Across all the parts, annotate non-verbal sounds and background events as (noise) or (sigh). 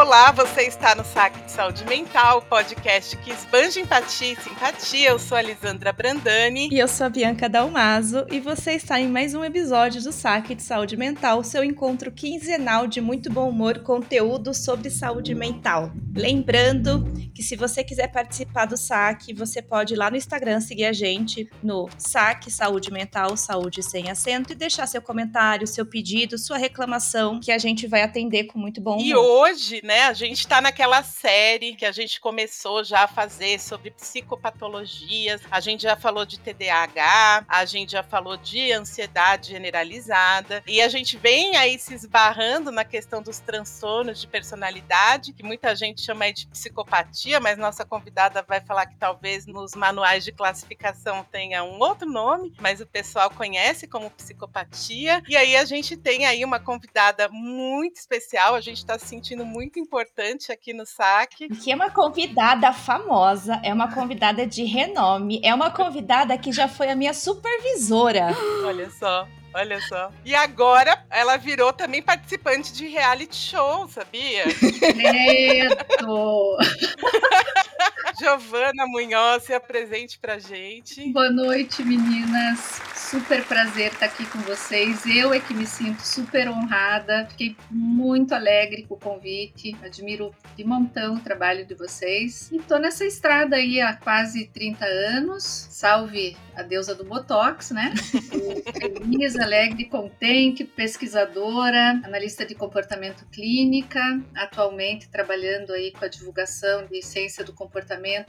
Olá, você está no Saque de Saúde Mental, podcast que esbanja empatia e simpatia. Eu sou a Lisandra Brandani. E eu sou a Bianca Dalmaso. E você está em mais um episódio do Saque de Saúde Mental, seu encontro quinzenal de muito bom humor, conteúdo sobre saúde mental. Lembrando que se você quiser participar do saque, você pode ir lá no Instagram seguir a gente no Saque Saúde Mental, saúde sem acento, e deixar seu comentário, seu pedido, sua reclamação, que a gente vai atender com muito bom humor. E hoje, né, a gente está naquela série que a gente começou já a fazer sobre psicopatologias. A gente já falou de TDAH, a gente já falou de ansiedade generalizada, e a gente vem aí se esbarrando na questão dos transtornos de personalidade, que muita gente chama de psicopatia, mas nossa convidada vai falar que talvez nos manuais de classificação tenha um outro nome, mas o pessoal conhece como psicopatia. E aí a gente tem aí uma convidada muito especial, a gente está se sentindo muito importante aqui no saque. Que é uma convidada famosa, é uma convidada de renome, é uma convidada que já foi a minha supervisora. Olha só. Olha só. E agora ela virou também participante de reality show, sabia? Credo! (laughs) (laughs) Giovana Munhoz se apresente pra gente. Boa noite, meninas. Super prazer estar aqui com vocês. Eu é que me sinto super honrada. Fiquei muito alegre com o convite. Admiro de montão o trabalho de vocês. E tô nessa estrada aí há quase 30 anos. Salve a deusa do Botox, né? Feliz, alegre, contente, pesquisadora, analista de comportamento clínica, atualmente trabalhando aí com a divulgação de ciência do comportamento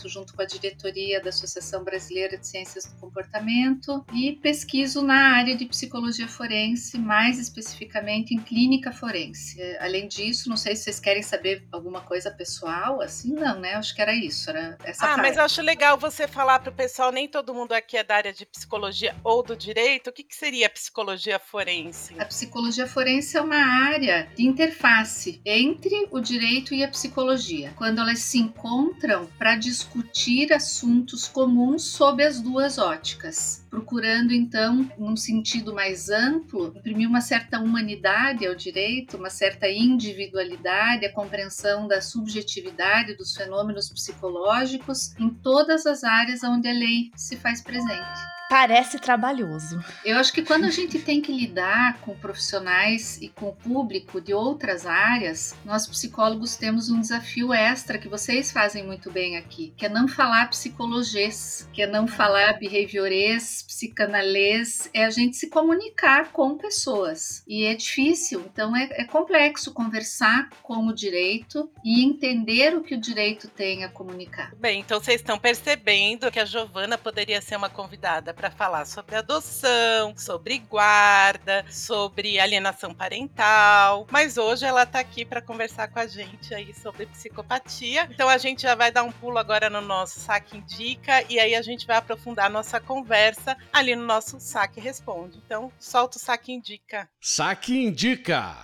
junto com a diretoria da Associação Brasileira de Ciências do Comportamento e pesquiso na área de psicologia forense, mais especificamente em clínica forense. Além disso, não sei se vocês querem saber alguma coisa pessoal, assim, não, né? Acho que era isso, era essa Ah, parte. mas eu acho legal você falar para o pessoal, nem todo mundo aqui é da área de psicologia ou do direito. O que, que seria psicologia forense? A psicologia forense é uma área de interface entre o direito e a psicologia, quando elas se encontram para discutir assuntos comuns sob as duas óticas, procurando então, num sentido mais amplo, imprimir uma certa humanidade ao direito, uma certa individualidade, a compreensão da subjetividade dos fenômenos psicológicos em todas as áreas onde a lei se faz presente. Parece trabalhoso. Eu acho que quando a gente tem que lidar com profissionais e com o público de outras áreas, nós psicólogos temos um desafio extra que vocês fazem muito bem aqui, que é não falar psicologês, que é não falar behaviorês, psicanalês, é a gente se comunicar com pessoas. E é difícil, então é, é complexo conversar com o direito e entender o que o direito tem a comunicar. Bem, então vocês estão percebendo que a Giovana poderia ser uma convidada para falar sobre adoção, sobre guarda, sobre alienação parental, mas hoje ela está aqui para conversar com a gente aí sobre psicopatia. Então a gente já vai dar um pulo agora no nosso saque indica e aí a gente vai aprofundar a nossa conversa ali no nosso saque responde. Então solta o saque indica. Saque Indica.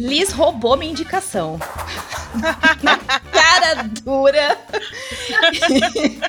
Liz roubou minha indicação. (laughs) Cara dura,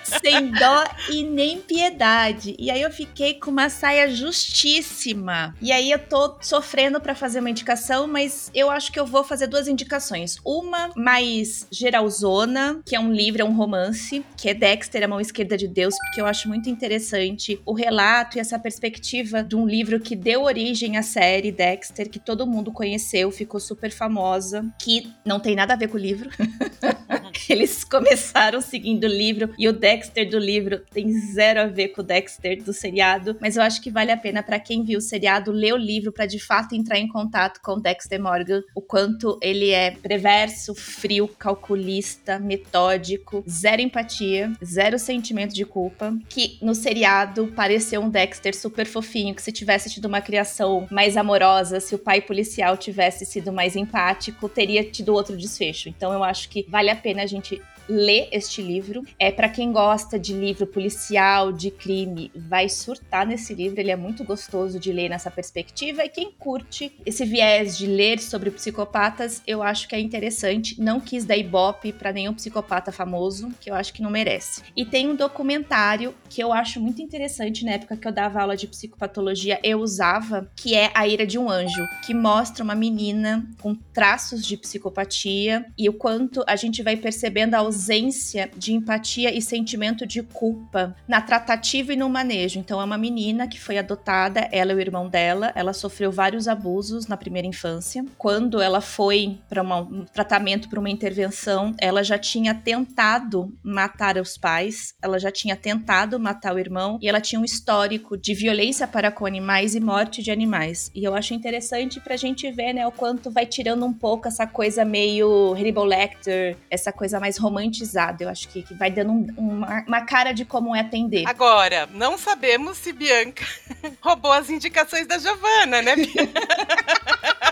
(laughs) sem dó e nem piedade. E aí eu fiquei com uma saia justíssima. E aí eu tô sofrendo pra fazer uma indicação, mas eu acho que eu vou fazer duas indicações. Uma mais geralzona, que é um livro, é um romance, que é Dexter, a mão esquerda de Deus, porque eu acho muito interessante o relato e essa perspectiva de um livro que deu origem à série Dexter, que todo mundo conheceu, ficou super famosa, que não tem nada a ver com o livro. (laughs) Eles começaram seguindo o livro e o Dexter do livro tem zero a ver com o Dexter do seriado, mas eu acho que vale a pena para quem viu o seriado ler o livro para de fato entrar em contato com o Dexter Morgan, o quanto ele é perverso, frio, calculista, metódico, zero empatia, zero sentimento de culpa, que no seriado pareceu um Dexter super fofinho, que se tivesse tido uma criação mais amorosa, se o pai policial tivesse sido mais empático, teria tido outro desfecho. Então eu acho que vale a pena a gente ler este livro. É para quem gosta de livro policial, de crime, vai surtar nesse livro. Ele é muito gostoso de ler nessa perspectiva. E quem curte esse viés de ler sobre psicopatas, eu acho que é interessante. Não quis dar ibope para nenhum psicopata famoso, que eu acho que não merece. E tem um documentário que eu acho muito interessante na época que eu dava aula de psicopatologia, eu usava, que é A Ira de um Anjo, que mostra uma menina com traços de psicopatia e o quanto a gente vai percebendo a ausência de empatia e sentimento de culpa na tratativa e no manejo. Então é uma menina que foi adotada, ela e o irmão dela, ela sofreu vários abusos na primeira infância. Quando ela foi para um tratamento, para uma intervenção, ela já tinha tentado matar os pais, ela já tinha tentado matar o irmão e ela tinha um histórico de violência para com animais e morte de animais. E eu acho interessante pra gente ver, né, o quanto vai tirando um pouco essa coisa meio Hannibal Lecter, essa coisa mais romantizada. Eu acho que, que vai dando um, uma, uma, cara de como é atender. Agora, não sabemos se Bianca (laughs) roubou as indicações da Giovana, né? (laughs)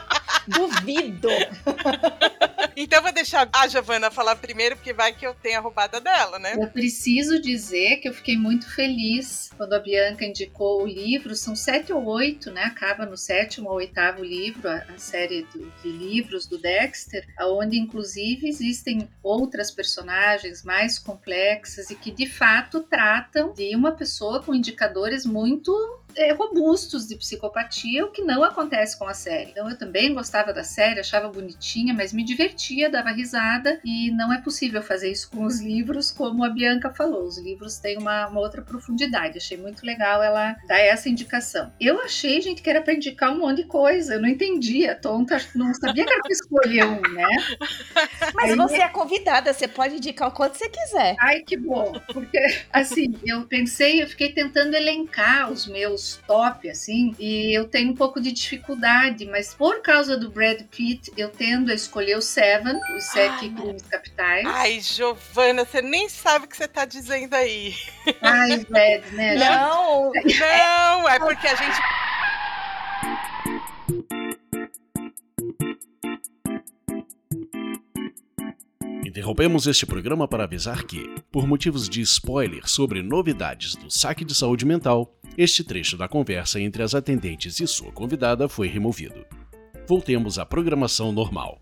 Duvido! (laughs) Então vou deixar a Giovana falar primeiro, porque vai que eu tenha roubada dela, né? Eu preciso dizer que eu fiquei muito feliz quando a Bianca indicou o livro. São sete ou oito, né? Acaba no sétimo ou oitavo livro, a, a série do, de livros do Dexter, onde inclusive existem outras personagens mais complexas e que de fato tratam de uma pessoa com indicadores muito é, robustos de psicopatia, o que não acontece com a série. Então eu também gostava da série, achava bonitinha, mas me divertia, dava risada e não é possível fazer isso com os livros, como a Bianca falou. Os livros têm uma, uma outra profundidade. Achei muito legal ela dar essa indicação. Eu achei, gente, que era para indicar um monte de coisa. Eu não entendia, tonta, não sabia que era pra escolher um, né? (laughs) Mas Aí, você é convidada, você pode indicar o quanto você quiser. Ai, que bom. Porque, assim, eu pensei, eu fiquei tentando elencar os meus meus top, assim, e eu tenho um pouco de dificuldade, mas por causa do Brad Pitt, eu tendo a escolher o Seven, os Sete Crimes Capitais. Ai, Giovana, você nem sabe o que você tá dizendo aí. Ai, Brad, né? Não! Não, é porque a gente. Interrompemos este programa para avisar que, por motivos de spoiler sobre novidades do saque de saúde mental, este trecho da conversa entre as atendentes e sua convidada foi removido. Voltemos à programação normal.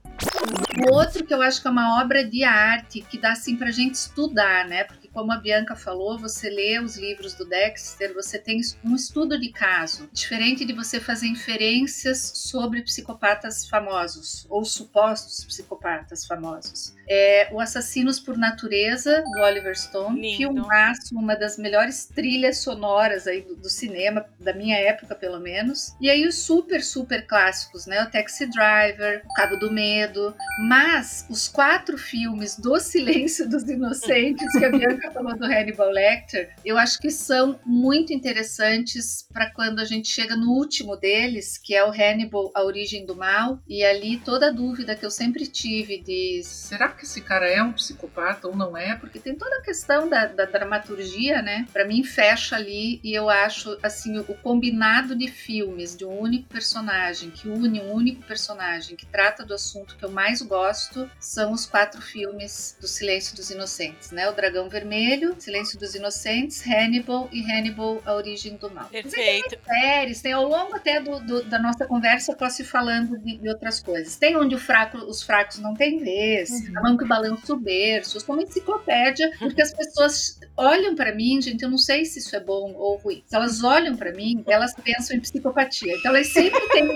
O outro que eu acho que é uma obra de arte que dá assim para gente estudar, né? Porque como a Bianca falou, você lê os livros do Dexter, você tem um estudo de caso, diferente de você fazer inferências sobre psicopatas famosos ou supostos psicopatas famosos. É o Assassinos por Natureza do Oliver Stone, Lindo. filmaço, uma das melhores trilhas sonoras aí do, do, cinema da minha época pelo menos. E aí os super super clássicos, né? O Taxi Driver, O Cabo do Medo, mas os quatro filmes do (laughs) Silêncio dos Inocentes que a Bianca falou do Hannibal Lecter, eu acho que são muito interessantes para quando a gente chega no último deles, que é o Hannibal, A Origem do Mal, e ali toda a dúvida que eu sempre tive de será que esse cara é um psicopata ou não é? Porque tem toda a questão da, da dramaturgia, né? Para mim fecha ali e eu acho assim o combinado de filmes de um único personagem que une um único personagem que trata do assunto que eu mais gosto são os quatro filmes do Silêncio dos Inocentes, né? O Dragão Vermelho Vermelho, Silêncio dos Inocentes, Hannibal e Hannibal, A Origem do Mal. Perfeito. Tem séries, tem ao longo até do, do, da nossa conversa, eu posso ir falando de, de, outras coisas. Tem onde fraco, os fracos não têm vez, uhum. Mão que balança o berço, como enciclopédia, porque as pessoas olham para mim, gente, eu não sei se isso é bom ou ruim. Se elas olham para mim, elas pensam em psicopatia. Então elas sempre têm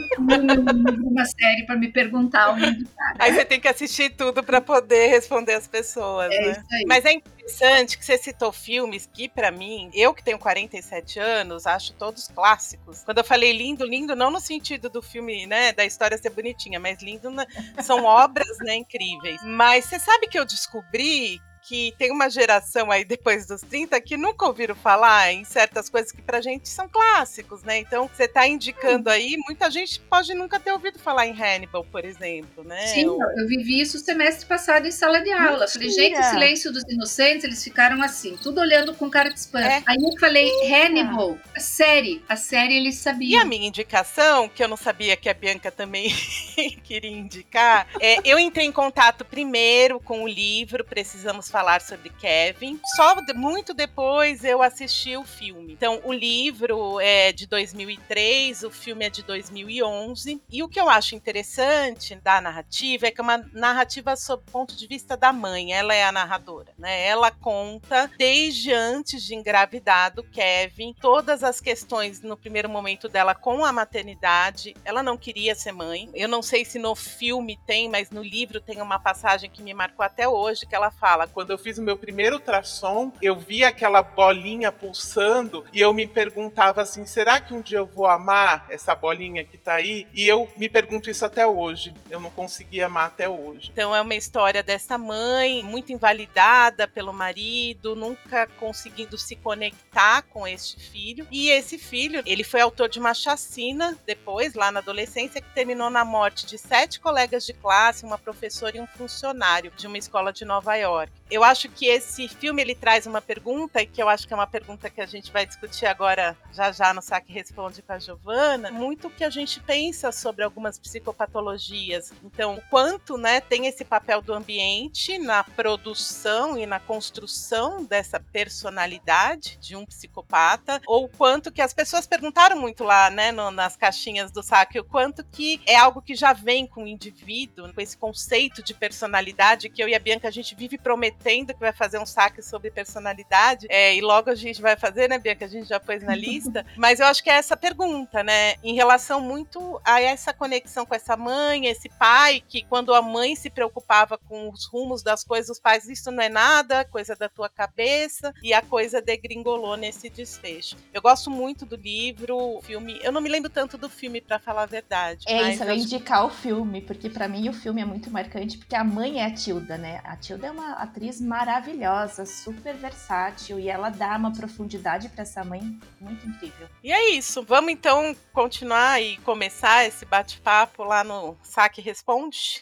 uma série para me perguntar tá, né? Aí você tem que assistir tudo para poder responder as pessoas, é né? Mas é interessante interessante que você citou filmes que, para mim, eu que tenho 47 anos, acho todos clássicos. Quando eu falei lindo, lindo, não no sentido do filme, né, da história ser bonitinha, mas lindo na... são obras, né, incríveis. Mas você sabe que eu descobri que tem uma geração aí depois dos 30 que nunca ouviram falar em certas coisas que pra gente são clássicos, né? Então, você tá indicando aí, muita gente pode nunca ter ouvido falar em Hannibal, por exemplo, né? Sim, Ou... eu vivi isso semestre passado em sala de aula. Mentira. Falei, gente, o silêncio dos inocentes, eles ficaram assim, tudo olhando com cara de espanto. É. Aí eu falei, Hannibal, a série, a série eles sabiam. E a minha indicação, que eu não sabia que a Bianca também (laughs) queria indicar, é, eu entrei em contato primeiro com o livro Precisamos falar sobre Kevin. Só muito depois eu assisti o filme. Então, o livro é de 2003, o filme é de 2011. E o que eu acho interessante da narrativa é que é uma narrativa sob o ponto de vista da mãe. Ela é a narradora, né? Ela conta desde antes de engravidar do Kevin todas as questões no primeiro momento dela com a maternidade. Ela não queria ser mãe. Eu não sei se no filme tem, mas no livro tem uma passagem que me marcou até hoje que ela fala: quando eu fiz o meu primeiro ultrassom, eu vi aquela bolinha pulsando e eu me perguntava assim: será que um dia eu vou amar essa bolinha que tá aí? E eu me pergunto isso até hoje. Eu não consegui amar até hoje. Então é uma história dessa mãe muito invalidada pelo marido, nunca conseguindo se conectar com este filho. E esse filho, ele foi autor de uma chacina depois, lá na adolescência, que terminou na morte de sete colegas de classe, uma professora e um funcionário de uma escola de Nova York. Eu acho que esse filme ele traz uma pergunta, que eu acho que é uma pergunta que a gente vai discutir agora, já já no Saque Responde com a Giovana, muito que a gente pensa sobre algumas psicopatologias. Então, o quanto né, tem esse papel do ambiente na produção e na construção dessa personalidade de um psicopata, ou quanto que as pessoas perguntaram muito lá, né, no, nas caixinhas do saque, o quanto que é algo que já vem com o indivíduo, com esse conceito de personalidade que eu e a Bianca a gente vive prometendo que vai fazer um saque sobre personalidade, é, e logo a gente vai fazer, né, Bianca? A gente já pôs na (laughs) lista. Mas eu acho que é essa pergunta, né? Em relação muito a essa conexão com essa mãe, esse pai, que quando a mãe se preocupava com os rumos das coisas, os pais, isso não é nada, coisa da tua cabeça, e a coisa degringolou nesse desfecho. Eu gosto muito do livro, filme. Eu não me lembro tanto do filme, para falar a verdade. É isso, eu ia indicar o filme, porque para mim o filme é muito marcante, porque a mãe é a Tilda, né? A Tilda é uma atriz atriz maravilhosa, super versátil e ela dá uma profundidade para essa mãe muito incrível. E é isso. Vamos então continuar e começar esse bate-papo lá no Saque Responde.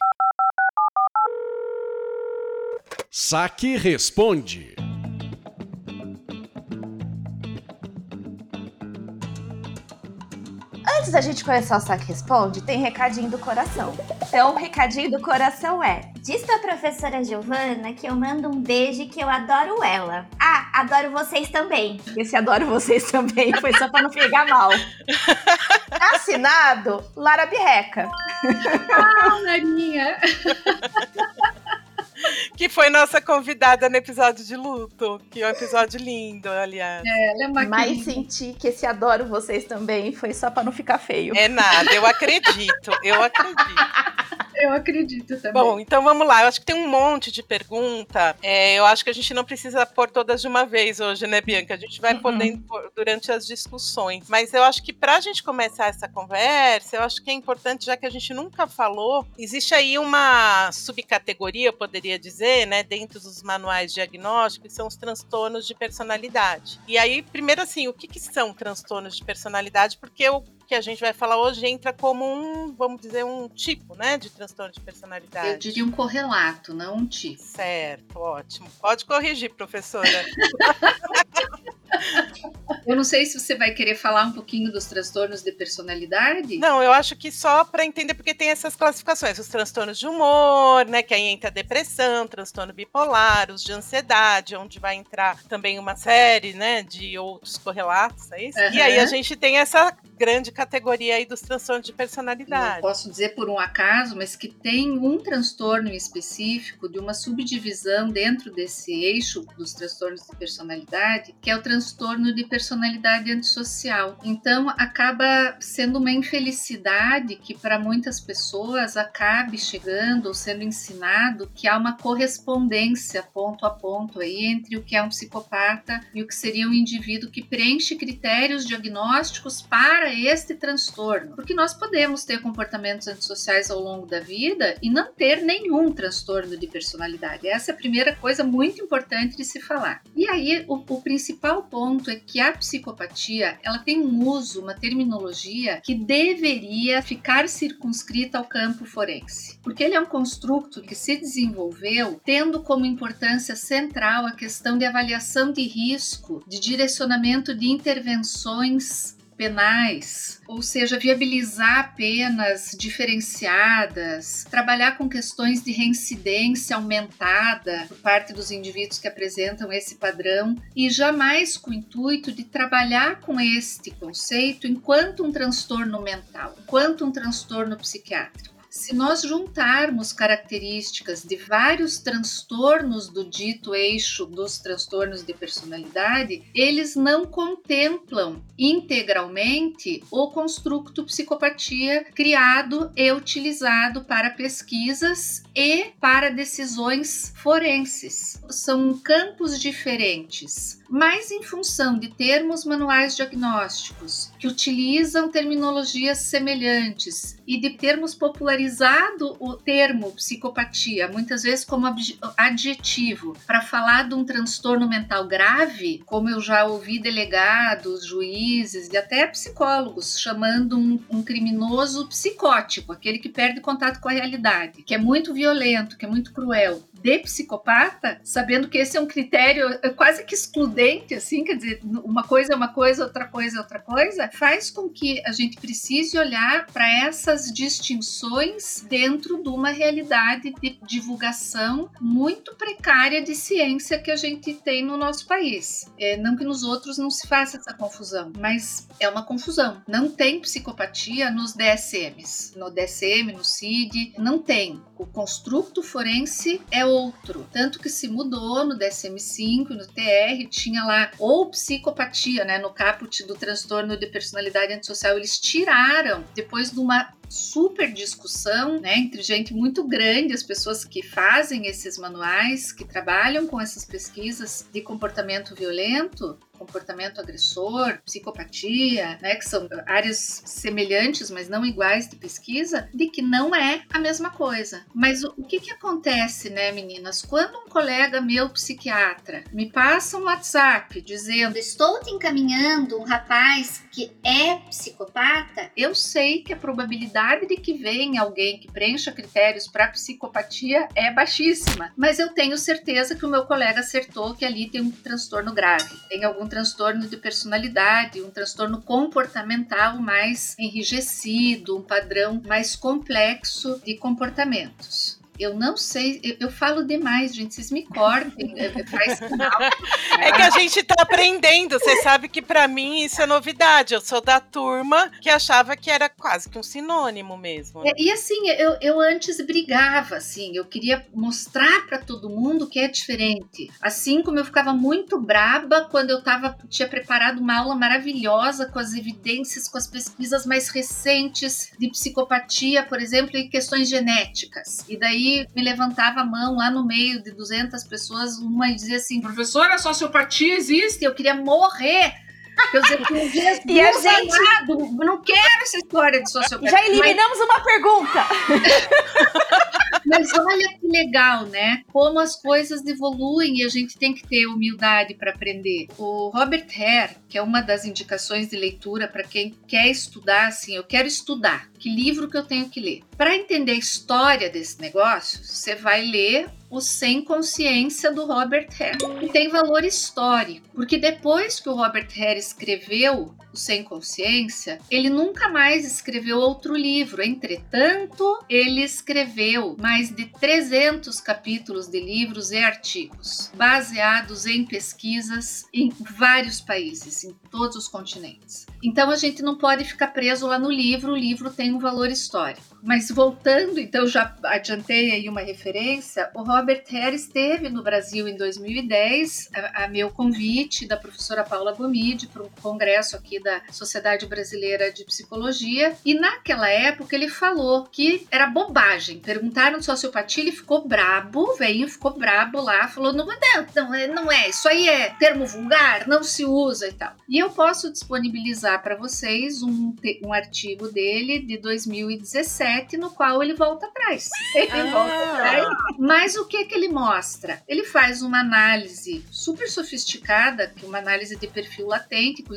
Saque Responde. Antes da gente começar o Saque Responde, tem recadinho do coração. Então, o recadinho do coração é: Diz pra professora Giovana que eu mando um beijo e que eu adoro ela. Ah, adoro vocês também. Esse adoro vocês também foi só pra não pegar mal. (laughs) Assinado Lara Birreca. Ah, Larinha. (laughs) que foi nossa convidada no episódio de luto, que é um episódio lindo, aliás. É, ela é uma Mas senti que esse adoro vocês também foi só pra não ficar feio. É nada, eu acredito, eu acredito. Eu acredito também. Bom, então vamos lá. Eu acho que tem um monte de pergunta. É, eu acho que a gente não precisa pôr todas de uma vez hoje, né, Bianca? A gente vai Uhum. podendo pôr durante as discussões. Mas eu acho que para a gente começar essa conversa, eu acho que é importante, já que a gente nunca falou, existe aí uma subcategoria, eu poderia dizer, né, dentro dos manuais diagnósticos, são os transtornos de personalidade. E aí, primeiro assim, o que, que são transtornos de personalidade? Porque o que a gente vai falar hoje entra como um, vamos dizer, um tipo, né, de transtorno de personalidade. Eu diria um correlato, não um tipo. Certo, ótimo. Pode corrigir, professora. (laughs) (laughs) Eu não sei se você vai querer falar um pouquinho dos transtornos de personalidade. Não, eu acho que só para entender, porque tem essas classificações: os transtornos de humor, né? Que aí entra a depressão, transtorno bipolar, os de ansiedade, onde vai entrar também uma série, né? De outros correlatos, é isso? E aí a gente tem essa grande categoria aí dos transtornos de personalidade. posso dizer por um acaso, mas que tem um transtorno em específico de uma subdivisão dentro desse eixo dos transtornos de personalidade, que é o transtorno de personalidade antissocial. Então, acaba sendo uma infelicidade que para muitas pessoas acabe chegando ou sendo ensinado que há uma correspondência ponto a ponto aí entre o que é um psicopata e o que seria um indivíduo que preenche critérios diagnósticos para este transtorno. Porque nós podemos ter comportamentos antissociais ao longo da vida e não ter nenhum transtorno de personalidade. Essa é a primeira coisa muito importante de se falar. E aí, o, o principal ponto é que a psicopatia ela tem um uso, uma terminologia que deveria ficar circunscrita ao campo forense. Porque ele é um construto que se desenvolveu tendo como importância central a questão de avaliação de risco, de direcionamento de intervenções penais, ou seja, viabilizar penas diferenciadas, trabalhar com questões de reincidência aumentada por parte dos indivíduos que apresentam esse padrão e jamais com o intuito de trabalhar com este conceito enquanto um transtorno mental, enquanto um transtorno psiquiátrico. Se nós juntarmos características de vários transtornos do dito eixo dos transtornos de personalidade, eles não contemplam integralmente o construto psicopatia criado e utilizado para pesquisas e para decisões forenses. São campos diferentes mas em função de termos manuais diagnósticos que utilizam terminologias semelhantes e de termos popularizado o termo psicopatia, muitas vezes como adjetivo, para falar de um transtorno mental grave, como eu já ouvi delegados, juízes e até psicólogos chamando um, um criminoso psicótico, aquele que perde contato com a realidade, que é muito violento, que é muito cruel de psicopata, sabendo que esse é um critério é quase que excludente, assim, quer dizer, uma coisa é uma coisa, outra coisa é outra coisa, faz com que a gente precise olhar para essas distinções dentro de uma realidade de divulgação muito precária de ciência que a gente tem no nosso país. É, não que nos outros não se faça essa confusão, mas é uma confusão. Não tem psicopatia nos DSMs, no DSM, no CID, não tem. O construto forense é outro. Tanto que se mudou no DSM-5 no TR, tinha lá ou psicopatia, né? No caput do transtorno de personalidade antissocial, eles tiraram, depois de uma super discussão, né, entre gente muito grande, as pessoas que fazem esses manuais, que trabalham com essas pesquisas de comportamento violento, comportamento agressor, psicopatia, né, que são áreas semelhantes, mas não iguais de pesquisa, de que não é a mesma coisa. Mas o, que que acontece, né, meninas? Quando um colega meu psiquiatra me passa um WhatsApp dizendo estou te encaminhando um rapaz que é psicopata, eu sei que a probabilidade de que venha alguém que preencha critérios para psicopatia é baixíssima, mas eu tenho certeza que o meu colega acertou que ali tem um transtorno grave, tem algum transtorno de personalidade, um transtorno comportamental mais enrijecido, um padrão mais complexo de comportamentos. Eu não sei, eu, eu, falo demais, gente. Vocês me cortem. É, é, faz (laughs) É que a gente tá aprendendo. Você sabe que para mim isso é novidade. Eu sou da turma que achava que era quase que um sinônimo mesmo. É, e assim, eu, eu antes brigava, assim. Eu queria mostrar para todo mundo que é diferente. Assim como eu ficava muito braba quando eu tava, tinha preparado uma aula maravilhosa com as evidências, com as pesquisas mais recentes de psicopatia, por exemplo, e questões genéticas. E daí me levantava a mão lá no meio de 200 pessoas, uma e dizia assim: professora, a sociopatia existe, eu queria morrer. Eu dizia, (laughs) e a gente amado, não quero essa história de sociopatia. Já eliminamos mas... uma pergunta. (laughs) Mas olha que legal, né? Como as coisas evoluem e a gente tem que ter humildade para aprender. O Robert Hare, que é uma das indicações de leitura para quem quer estudar, assim, eu quero estudar. Que livro que eu tenho que ler? Para entender a história desse negócio, você vai ler o Sem Consciência do Robert Hare, que tem valor histórico, porque depois que o Robert Hare escreveu Sem Consciência, ele nunca mais escreveu outro livro. Entretanto, ele escreveu mais de 300 capítulos de livros e artigos, baseados em pesquisas em vários países, em todos os continentes. Então a gente não pode ficar preso lá no livro, o livro tem um valor histórico. Mas voltando, então já adiantei aí uma referência, o Robert Hare esteve no Brasil em 2010, a, a meu convite da professora Paula Gomide para um congresso aqui da Sociedade Brasileira de Psicologia, e naquela época ele falou que era bobagem. Perguntaram de sociopatia, ele ficou brabo, veio, ficou brabo lá, falou: não, não, não, é, não é, isso aí é termo vulgar, não se usa e tal. E eu posso disponibilizar para vocês um, um artigo dele de 2017 no qual ele volta atrás. (laughs) Ele Ah. volta atrás. Mas o que que ele mostra? Ele faz uma análise super sofisticada, que é uma análise de perfil latente, com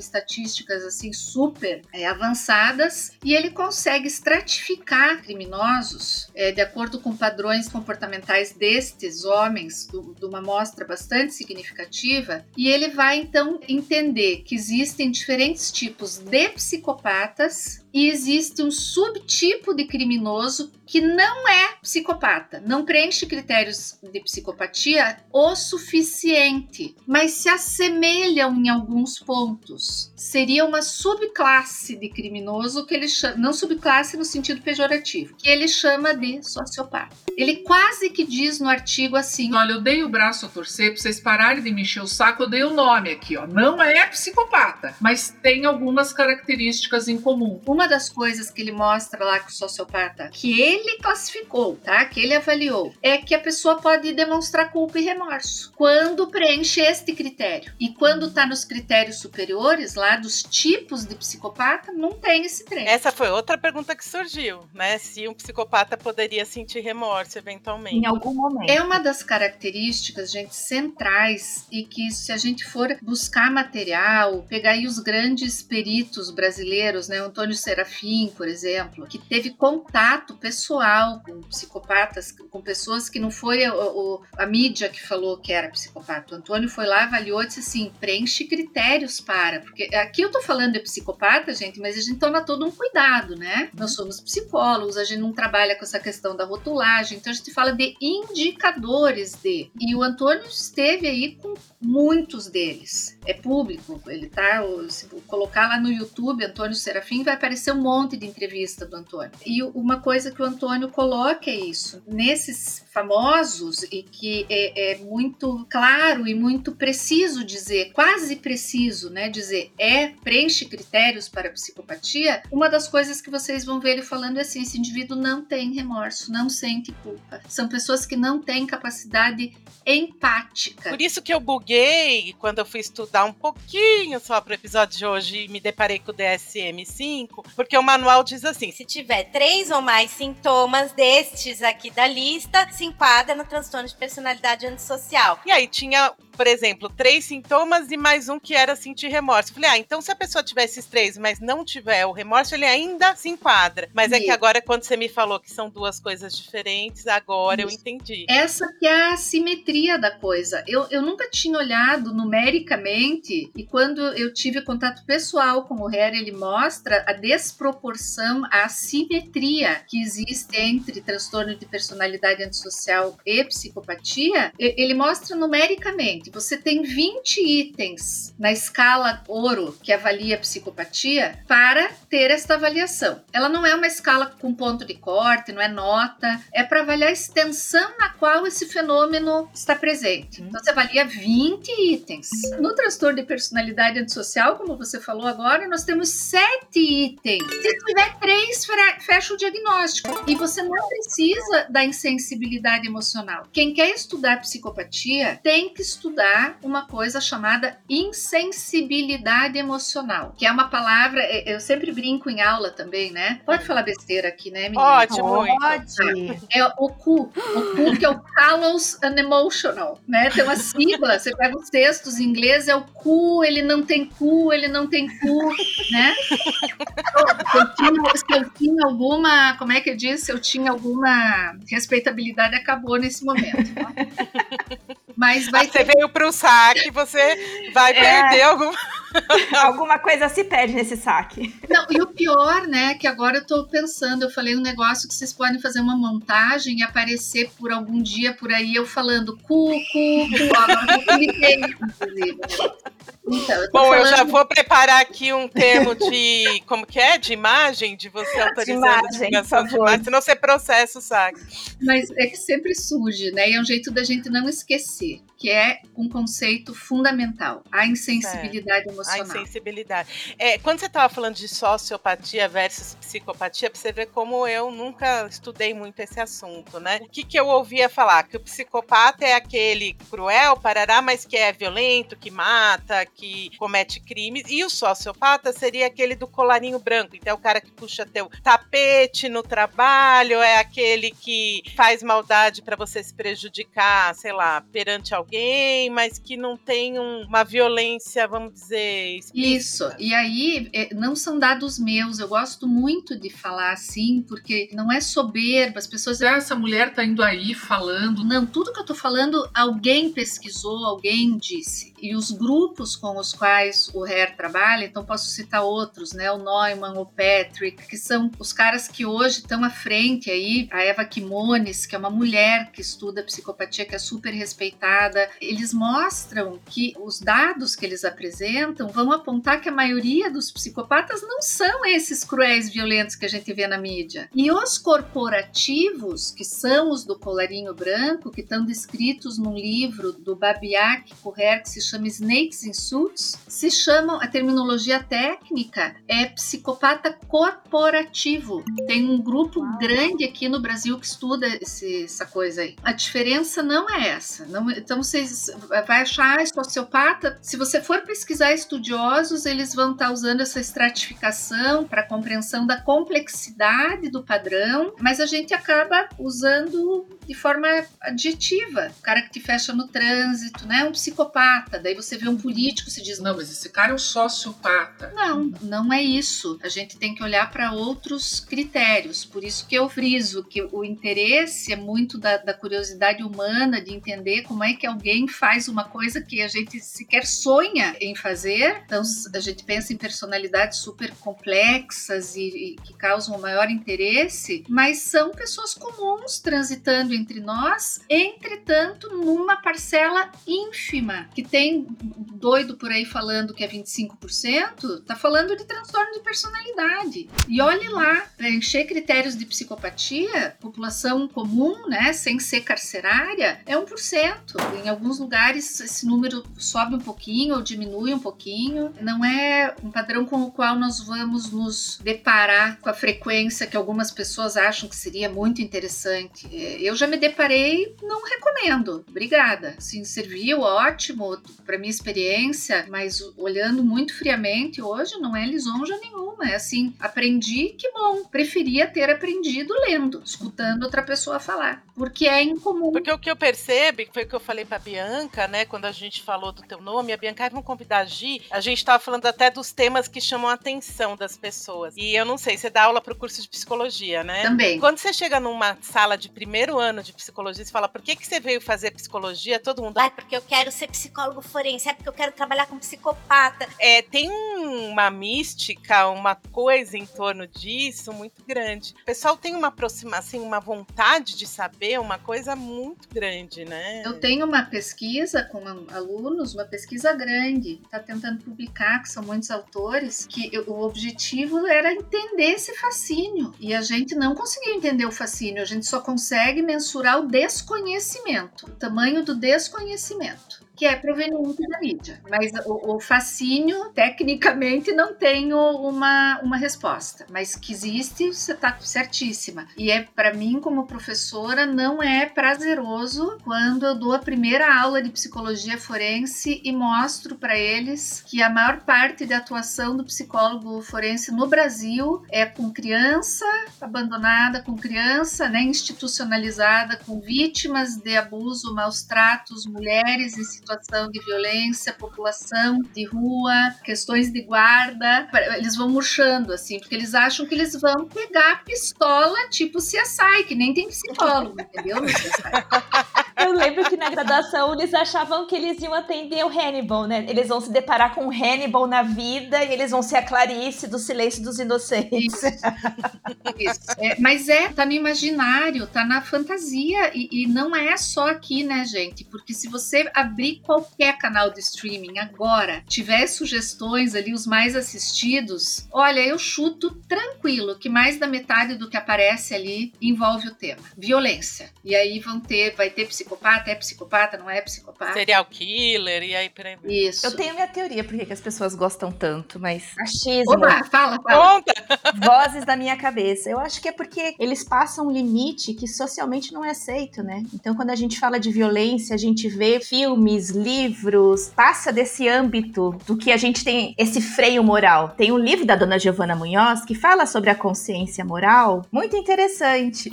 estatísticas assim super é, avançadas, e ele consegue estratificar criminosos é, de acordo com padrões comportamentais destes homens, de uma amostra bastante significativa, e ele vai então entender que existem diferentes tipos de psicopatas e existe um subtipo de criminoso que não é psicopata, não preenche critérios de psicopatia o suficiente, mas se assemelham em alguns pontos. Seria uma subclasse de criminoso que ele chama, não subclasse no sentido pejorativo, que ele chama de sociopata. Ele quase que diz no artigo assim: Olha, eu dei o braço a torcer pra vocês pararem de me encher o saco, eu dei o nome aqui, ó. Não é psicopata, mas tem algumas características em comum. Uma das coisas que ele mostra lá com o sociopata, que ele classificou, tá? Que ele avaliou, é que a pessoa pode demonstrar culpa e remorso quando preenche este critério. E quando tá nos critérios superiores, lá dos tipos de psicopata, não tem esse trem. Essa foi outra pergunta que surgiu, né? Se um psicopata poderia sentir remorso eventualmente. Em algum momento. É uma das características, gente, centrais e que se a gente for buscar material, pegar aí os grandes peritos brasileiros, né, Antônio Serafim, por exemplo, que teve contato pessoal com psicopatas, com pessoas que não foi o- a mídia que falou que era psicopata. O Antônio foi lá, avaliou e disse assim, preenche critérios para, porque aqui eu tô falando de psicopata, gente, mas a gente toma todo um cuidado, né? Nós somos psicólogos, a gente não trabalha com essa questão da rotulagem, então a gente fala de indicadores de. E o Antônio esteve aí com muitos deles. É público, ele tá, se colocar lá no YouTube, Antônio Serafim, vai aparecer um monte de entrevista do Antônio. E uma coisa que o Antônio coloca é isso. Nesses famosos, e que é, é muito claro e muito preciso dizer, quase preciso, né, dizer, é, preenche critérios para psicopatia, uma das coisas que vocês vão ver ele falando é assim, esse indivíduo não tem remorso, não sente culpa. São pessoas que não têm capacidade empática. Por isso que eu buguei quando eu fui estudar um pouquinho só pro episódio de hoje e me deparei com o DSM-5, porque o manual diz assim: Se tiver três ou mais sintomas destes aqui da lista, se enquadra no transtorno de personalidade antissocial. E aí tinha, por exemplo, três sintomas e mais um que era sentir remorso. Eu Falei, ah, então se a pessoa tiver esses três, mas não tiver o remorso, ele ainda se enquadra. Mas é que Isso. agora, quando você me falou que são duas coisas diferentes, agora eu Isso. entendi. Essa que é a simetria da coisa. Eu, eu nunca tinha olhado numericamente, e quando eu tive contato pessoal com o Harry, ele mostra a desproporção, a assimetria que existe entre transtorno de personalidade antissocial e psicopatia. Ele mostra numericamente. Você tem 20 itens na escala ouro que avalia a psicopatia para ter esta avaliação. Ela não é uma escala com ponto de corte, não é nota, é para avaliar a extensão na qual esse fenômeno está presente. Então você avalia 20 itens. No transtorno de personalidade antissocial, como você falou agora, nós temos 7 itens. Se tiver 3, fecha o diagnóstico. E você não precisa da insensibilidade emocional. Quem quer estudar psicopatia tem que estudar uma coisa chamada insensibilidade emocional, que é uma palavra, é- eu sempre brinco em aula também, né? Pode falar besteira aqui, né, menina? Pode, muito. Pode. É o cu, o cu que é o callous unemotional, né? Tem uma sigla, você pega os textos em inglês, é o cu, ele não tem cu, ele não tem cu, né? Se eu tinha, se eu tinha alguma, como é que eu disse? Se eu tinha alguma respeitabilidade, acabou nesse momento. tá? Mas vai Aí você ter veio pro saque, você vai É. perder algum. (laughs) Alguma coisa se perde nesse saque. Não, e o pior, né, que agora eu tô pensando, eu falei um negócio que vocês podem fazer uma montagem e aparecer por algum dia por aí eu falando cu, cu, cu. Agora eu imitei, inclusive. Então, eu Bom, eu falando- já vou preparar aqui um termo de. Como que é? De imagem? De você autorizando a imagem, divulgação por de imagem, senão você processa o saque. Mas é que sempre surge, né? E é um jeito da gente não esquecer, que é um conceito fundamental, a insensibilidade A emocional. Insensibilidade. É, quando você estava falando de sociopatia versus psicopatia, pra você ver como eu nunca estudei muito esse assunto, né? O que, que eu ouvia falar? Que o psicopata é aquele cruel, parará, mas que é violento, que mata, que comete crimes. E o sociopata seria aquele do colarinho branco. Então é o cara que puxa teu tapete no trabalho, é aquele que faz maldade para você se prejudicar, sei lá, perante alguém, mas que não tem um, uma violência, vamos dizer. Isso. E aí, é, não são dados meus. Eu gosto muito de falar assim, porque não é soberba. As pessoas Ah, essa mulher tá indo aí falando. Não, tudo que eu tô falando, alguém pesquisou, alguém disse. E os grupos com os quais o Hare trabalha, então posso citar outros, né? O Neumann, o Patrick, que são os caras que hoje estão à frente aí, a Eva Kimones, que é uma mulher que estuda psicopatia, que é super respeitada. Eles mostram que os dados que eles apresentam vão apontar que a maioria dos psicopatas não são esses cruéis violentos que a gente vê na mídia. E os corporativos, que são os do colarinho branco, que estão descritos num livro do Babiak Correr, que se chama Snakes in Suits, se chamam, a terminologia técnica é psicopata corporativo. Tem um grupo grande aqui no Brasil que estuda esse- essa coisa aí. A diferença não é essa. Não- então vocês vai achar ah, sociopata. Se você for pesquisar estudiosos, eles vão estar usando essa estratificação para compreensão da complexidade do padrão, mas a gente acaba usando de forma adjetiva. O cara que te fecha no trânsito, né? Um psicopata. Daí você vê um político e se diz, Não, mas esse cara é um sociopata. não, não é isso. A gente tem que olhar para outros critérios. Por isso que eu friso que o interesse é muito da, da curiosidade humana de entender como é que alguém faz uma coisa que a gente sequer sonha em fazer. Então, a gente pensa em personalidades super complexas e, e que causam o maior interesse, mas são pessoas comuns transitando entre nós, entretanto, numa parcela ínfima, que tem doido por aí falando que é 25%, tá falando de transtorno de personalidade. E olhe lá, para encher critérios de psicopatia, população comum, né, sem ser carcerária, é 1%. Em alguns lugares esse número sobe um pouquinho ou diminui um pouquinho. Não é um padrão com o qual nós vamos nos deparar com a frequência que algumas pessoas acham que seria muito interessante. É, Eu já me deparei, não recomendo. Obrigada. Sim, serviu, ótimo, para minha experiência, mas olhando muito friamente hoje, não é lisonja nenhuma. É assim, aprendi, que bom. Preferia ter aprendido lendo, escutando outra pessoa falar, porque é incomum. Porque o que eu percebo, foi o que eu falei pra Bianca, né, quando a gente falou do teu nome, a Bianca, "Ai, vamos convidar a Gi, a gente tava falando até dos temas que chamam a atenção das pessoas. E eu não sei, você dá aula pro curso de psicologia, né? Também. Quando você chega numa sala de primeiro ano de psicologia, você fala, por que, que você veio fazer psicologia? Todo mundo, Ai, porque eu quero ser psicólogo forense, é porque eu quero trabalhar com psicopata. é, tem uma mística, uma coisa em torno disso muito grande. O pessoal tem uma aproximação, assim, uma vontade de saber, uma coisa muito grande, né? Eu tenho uma pesquisa com alunos, uma pesquisa grande, está tentando publicar, que são muitos autores, que o objetivo era entender esse fascínio. E a gente não conseguiu entender o fascínio, a gente só consegue mensurar o desconhecimento, o tamanho do desconhecimento. Que é proveniente da mídia. Mas o, o fascínio, tecnicamente, não tenho uma, uma resposta. Mas que existe, você está certíssima. E é, para mim, como professora, não é prazeroso quando eu dou a primeira aula de psicologia forense e mostro para eles que a maior parte da atuação do psicólogo forense no Brasil é com criança abandonada, com criança né, institucionalizada, com vítimas de abuso, maus tratos, mulheres situação de violência, população de rua, questões de guarda. Eles vão murchando, assim, porque eles acham que eles vão pegar a pistola tipo CSI, que nem tem psicólogo, entendeu? Eu lembro que na graduação eles achavam que eles iam atender o Hannibal, né? Eles vão se deparar com o Hannibal na vida e eles vão ser a Clarice do Silêncio dos Inocentes. Isso. É, mas é, tá no imaginário, tá na fantasia e, e não é só aqui, né, gente? Porque se você abrir qualquer canal de streaming agora, tiver sugestões ali, os mais assistidos, olha, eu chuto tranquilo que mais da metade do que aparece ali envolve o tema violência. E aí vão ter, vai ter psicopata é psicopata, não é psicopata. Serial killer, e aí peraí. Isso. Eu tenho minha teoria por que as pessoas gostam tanto, mas achismo. Oba, fala, fala. Conta! Vozes da minha cabeça. Eu acho que é porque eles passam um limite que socialmente não é aceito, né? Então, quando a gente fala de violência, a gente vê filmes, livros, passa desse âmbito do que a gente tem esse freio moral. Tem um livro da dona Giovanna Munhoz que fala sobre a consciência moral, muito interessante.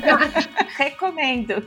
(laughs) Recomendo.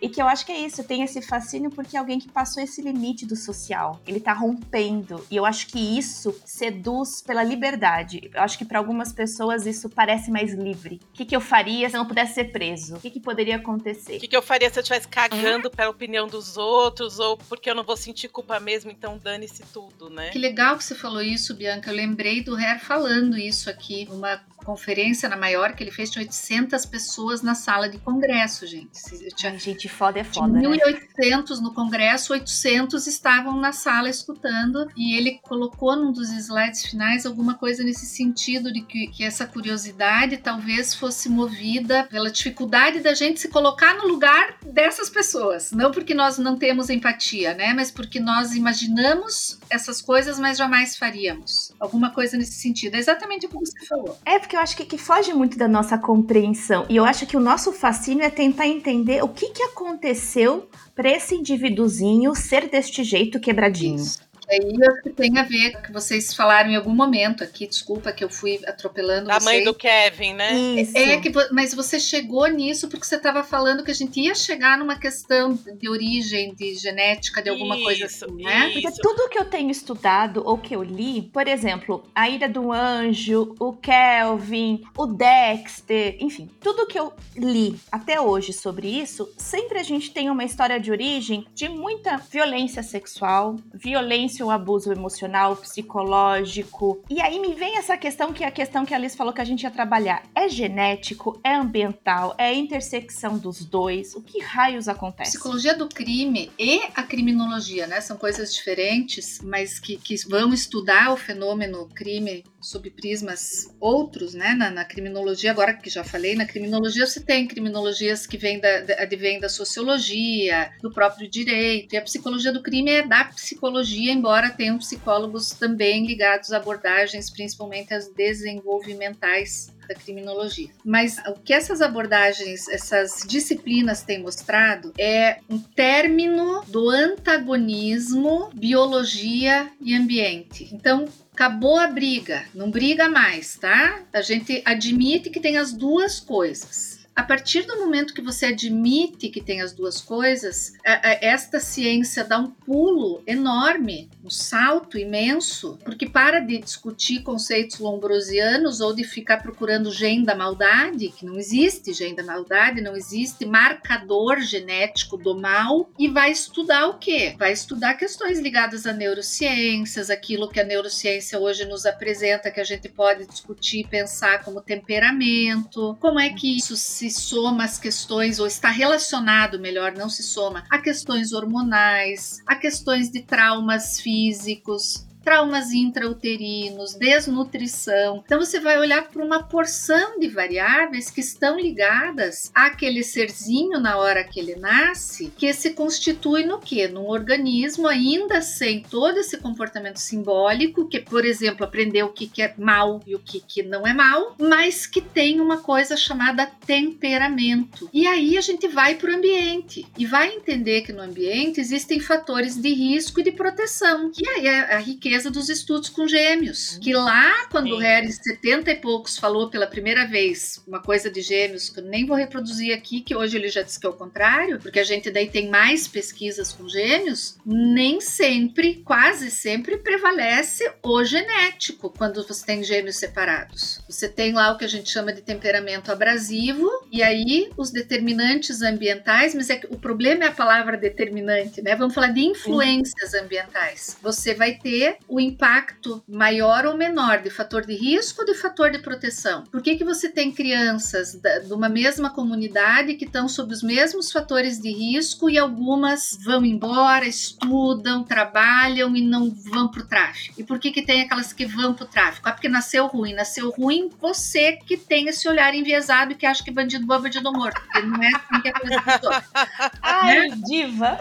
E que eu acho que é isso, tem esse fascínio porque é alguém que passou esse limite do social. Ele tá rompendo. E eu acho que isso seduz pela liberdade. Eu acho que para algumas pessoas isso parece mais livre. O que, que eu faria se eu não pudesse ser preso? O que, que poderia acontecer? O que, que eu faria se eu estivesse cagando pela opinião dos outros, ou porque eu não vou sentir culpa mesmo, então dane-se tudo, né? Que legal que você falou isso, Bianca. Eu lembrei do Her falando isso aqui numa conferência na maior que ele fez, tinha 800 pessoas na sala de congresso, gente. Tinha Ai, gente, foda é de foda, né? 1.800 no congresso, 800 estavam na sala escutando e ele colocou num dos slides finais alguma coisa nesse sentido de que, que essa curiosidade talvez fosse movida pela dificuldade da gente se colocar no lugar dessas pessoas. Não porque nós não temos empatia, né? Mas porque nós imaginamos essas coisas, mas jamais faríamos. Alguma coisa nesse sentido. É exatamente o que você falou. É, porque eu acho que, que foge muito da nossa compreensão. E eu acho que o nosso fascínio é tentar entender o que, que aconteceu para esse indivíduozinho ser deste jeito quebradinho. Isso. Aí eu acho que tem a ver com o que vocês falaram em algum momento aqui. Desculpa que eu fui atropelando Da mãe do Kevin, né? Isso. É que, mas você chegou nisso porque você estava falando que a gente ia chegar numa questão de origem, de genética, de alguma coisa Isso, assim, né? Porque Isso. tudo que eu tenho estudado ou que eu li, por exemplo, a Ira do Anjo, o Kelvin, o Dexter, enfim, tudo que eu li até hoje sobre isso, sempre a gente tem uma história de origem de muita violência sexual, violência ou abuso emocional, psicológico. E aí me vem essa questão que é a questão que a Alice falou que a gente ia trabalhar. É genético, é ambiental, é a intersecção dos dois. O que raios acontece? Psicologia do crime e a criminologia, né? São coisas diferentes, mas que, que vão estudar o fenômeno crime sob prismas outros, né? Na, na criminologia, agora que já falei, na criminologia você tem criminologias que vêm da, da, advêm da sociologia, do próprio direito, e a psicologia do crime é da psicologia, embora tenham psicólogos também ligados a abordagens, principalmente as desenvolvimentais da criminologia. Mas o que essas abordagens, essas disciplinas têm mostrado é um término do antagonismo biologia e ambiente. Então, acabou a briga, não briga mais, tá? A gente admite que tem as duas coisas. A partir do momento que você admite que tem as duas coisas, a- a- esta ciência dá um pulo enorme, um salto imenso, porque para de discutir conceitos lombrosianos ou de ficar procurando gene da maldade, que não existe gene da maldade, não existe marcador genético do mal, e vai estudar o quê? Vai estudar questões ligadas a neurociências, aquilo que a neurociência hoje nos apresenta, que a gente pode discutir e pensar como temperamento, como é que isso se soma às questões, ou está relacionado, melhor, não se soma, a questões hormonais, a questões de traumas físicos, traumas intrauterinos, desnutrição. Então você vai olhar para uma porção de variáveis que estão ligadas àquele serzinho na hora que ele nasce, que se constitui no quê? Num organismo ainda sem todo esse comportamento simbólico, que por exemplo, aprender o que que é mal e o que que não é mal, mas que tem uma coisa chamada temperamento. E aí a gente vai para o ambiente e vai entender que no ambiente existem fatores de risco e de proteção. E aí a riqueza dos estudos com gêmeos. Que lá, quando o Sim. Harris, 70 e poucos, falou pela primeira vez uma coisa de gêmeos, que eu nem vou reproduzir aqui, que hoje ele já disse que é o contrário, porque a gente daí tem mais pesquisas com gêmeos, nem sempre, quase sempre, prevalece o genético quando você tem gêmeos separados. Você tem lá o que a gente chama de temperamento abrasivo, e aí os determinantes ambientais, mas é que o problema é a palavra determinante, né? Vamos falar de influências ambientais. Você vai ter o impacto maior ou menor de fator de risco ou de fator de proteção? Por que, que você tem crianças da, de uma mesma comunidade que estão sob os mesmos fatores de risco e algumas vão embora, estudam, trabalham e não vão para o tráfico? E por que, que tem aquelas que vão para o tráfico? Ah, porque nasceu ruim. Nasceu ruim você que tem esse olhar enviesado e que acha que bandido bom é bandido morto. Porque não é assim que a coisa funciona. (laughs) Ai, diva!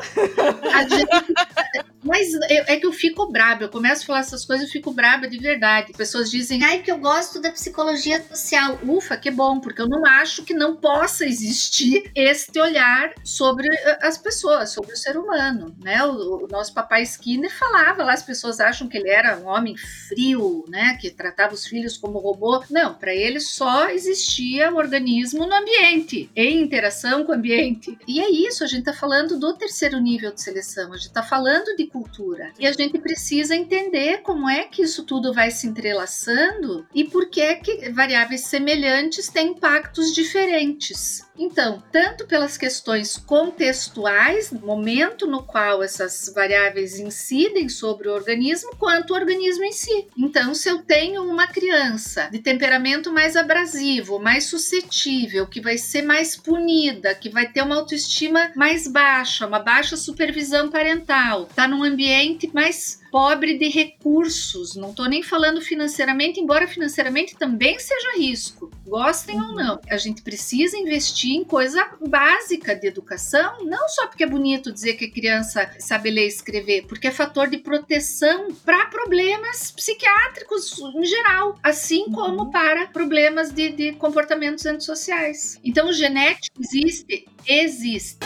A gente- mas é que eu fico braba, eu começo a falar essas coisas e fico braba de verdade. Pessoas dizem, ai, que eu gosto da psicologia social. ufa, que bom, porque eu não acho que não possa existir este olhar sobre eh, as pessoas, sobre o ser humano, né? O, o nosso papai Skinner falava lá, as pessoas acham que ele era um homem frio, né? Que tratava os filhos como robô. Não, para ele só existia o organismo no ambiente, em interação com o ambiente. E é isso, a gente tá falando do terceiro nível de seleção, a gente tá falando de cultura. E a gente precisa entender como é que isso tudo vai se entrelaçando e por que que variáveis semelhantes têm impactos diferentes. Então, tanto pelas questões contextuais, momento no qual essas variáveis incidem sobre o organismo, quanto o organismo em si. Então, se eu tenho uma criança de temperamento mais abrasivo, mais suscetível, que vai ser mais punida, que vai ter uma autoestima mais baixa, uma baixa supervisão parental, tá num ambiente mais pobre de recursos, não tô nem falando financeiramente, embora financeiramente também seja risco, gostem ou não. A gente precisa investir em coisa básica de educação, não só porque é bonito dizer que a criança sabe ler e escrever, porque é fator de proteção para problemas psiquiátricos em geral, assim como para problemas de, de comportamentos antissociais. Então, o genético existe? Existe.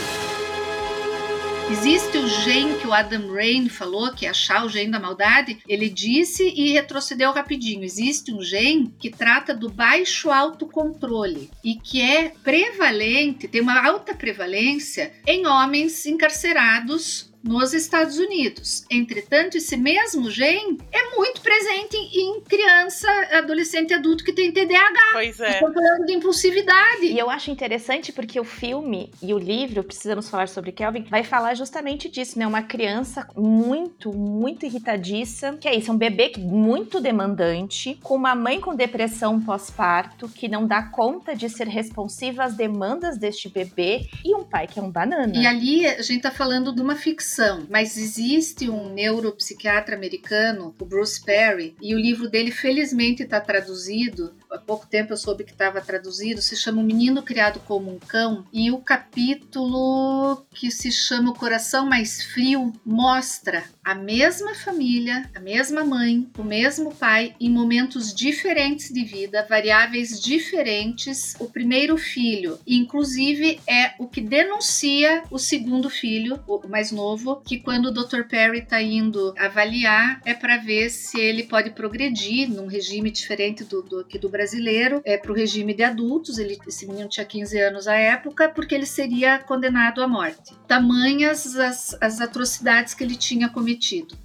Existe o gene que o Adam Rain falou, que é achar o gene da maldade. Ele disse e retrocedeu rapidinho. Existe um gene que trata do baixo autocontrole e que é prevalente, tem uma alta prevalência em homens encarcerados nos Estados Unidos. Entretanto, esse mesmo gene é muito presente em criança, adolescente e adulto que tem TDAH. Pois é. Estamos falando de impulsividade. E eu acho interessante porque o filme e o livro, precisamos falar sobre Kelvin, vai falar justamente disso, né? Uma criança muito, muito irritadiça, que é isso, é um bebê que- muito demandante, com uma mãe com depressão pós-parto, que não dá conta de ser responsiva às demandas deste bebê, e pai que é um banana. E ali a gente está falando de uma ficção, mas existe um neuropsiquiatra americano, o Bruce Perry, e o livro dele felizmente está traduzido. Há pouco tempo eu soube que estava traduzido. Se chama O Menino Criado como um Cão e o capítulo que se chama O Coração Mais Frio mostra a mesma família, a mesma mãe, o mesmo pai em momentos diferentes de vida, variáveis diferentes. O primeiro filho, inclusive, é o que denuncia o segundo filho, o mais novo, que quando o Dr. Perry está indo avaliar é para ver se ele pode progredir num regime diferente do, do aqui do brasileiro, é para o regime de adultos. Ele, esse menino tinha 15 anos à época, porque ele seria condenado à morte. Tamanhas as, as atrocidades que ele tinha cometido.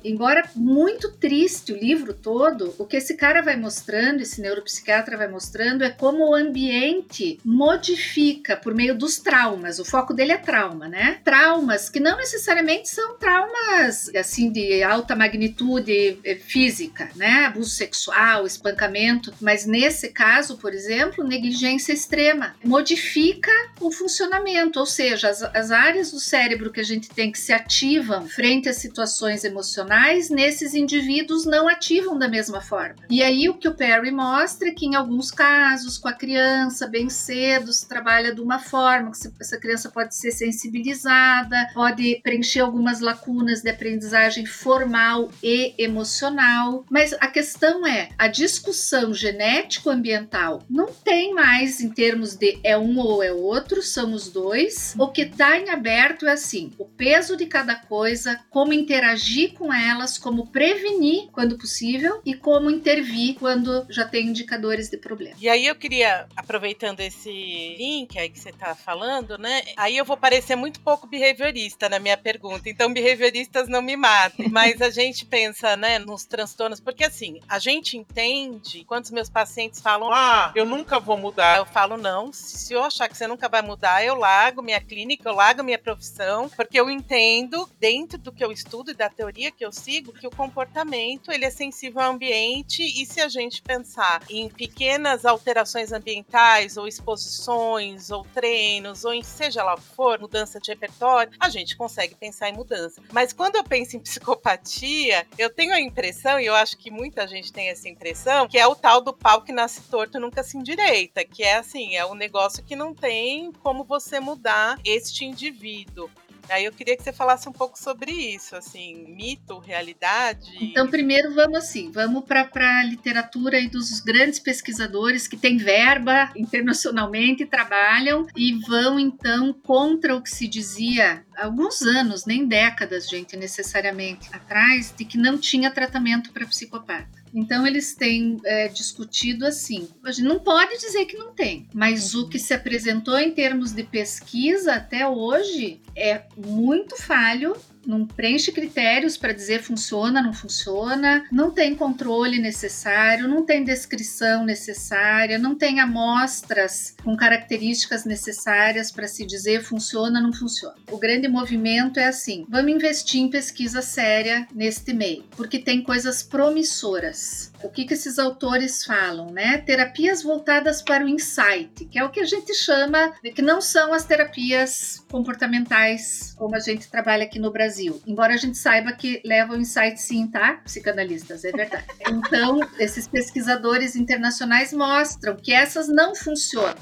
Embora muito triste o livro todo, o que esse cara vai mostrando, esse neuropsiquiatra vai mostrando, é como o ambiente modifica por meio dos traumas. O foco dele é trauma, né? Traumas que não necessariamente são traumas assim de alta magnitude eh, física, né? Abuso sexual, espancamento, mas nesse caso, por exemplo, negligência extrema modifica o funcionamento, ou seja, as, as áreas do cérebro que a gente tem que se ativam frente a situações emocionais, nesses indivíduos não ativam da mesma forma. E aí o que o Perry mostra é que em alguns casos, com a criança bem cedo, se trabalha de uma forma que essa criança pode ser sensibilizada, pode preencher algumas lacunas de aprendizagem formal e emocional. Mas a questão é, a discussão genético-ambiental não tem mais em termos de é um ou é outro, são os dois. O que está em aberto é assim, o peso de cada coisa, como interagir com elas, como prevenir quando possível e como intervir quando já tem indicadores de problema. E aí eu queria, aproveitando esse link aí que você tá falando, né? Aí eu vou parecer muito pouco behaviorista na minha pergunta. Então, behavioristas não me matem. (laughs) Mas a gente pensa, né, nos transtornos, porque assim, a gente entende quando os meus pacientes falam, Ah, eu nunca vou mudar. eu falo, não, se eu achar que você nunca vai mudar, eu largo minha clínica, eu largo minha profissão, porque eu entendo, dentro do que eu estudo e da teoria que eu sigo que o comportamento ele é sensível ao ambiente e se a gente pensar em pequenas alterações ambientais ou exposições ou treinos ou em seja lá o que for, mudança de repertório, a gente consegue pensar em mudança. Mas quando eu penso em psicopatia, eu tenho a impressão, e eu acho que muita gente tem essa impressão, que é o tal do pau que nasce torto nunca se endireita, que é assim, é um negócio que não tem como você mudar este indivíduo. Aí eu queria que você falasse um pouco sobre isso, assim, mito, realidade. Então, primeiro vamos assim, vamos para a literatura e dos grandes pesquisadores que têm verba internacionalmente, trabalham e vão então contra o que se dizia há alguns anos, nem décadas, gente, necessariamente atrás, de que não tinha tratamento para psicopata. Então eles têm é, discutido assim. A gente não pode dizer que não tem, mas o que se apresentou em termos de pesquisa até hoje é muito falho não preenche critérios para dizer funciona, não funciona, não tem controle necessário, não tem descrição necessária, não tem amostras com características necessárias para se dizer funciona, não funciona. O grande movimento é assim: vamos investir em pesquisa séria neste meio, porque tem coisas promissoras. O que, que esses autores falam, né? Terapias voltadas para o insight, que é o que a gente chama de que não são as terapias comportamentais como a gente trabalha aqui no Brasil Brasil. Embora a gente saiba que levam insight sim, tá? Psicanalistas, é verdade. Então, esses pesquisadores internacionais mostram que essas não funcionam.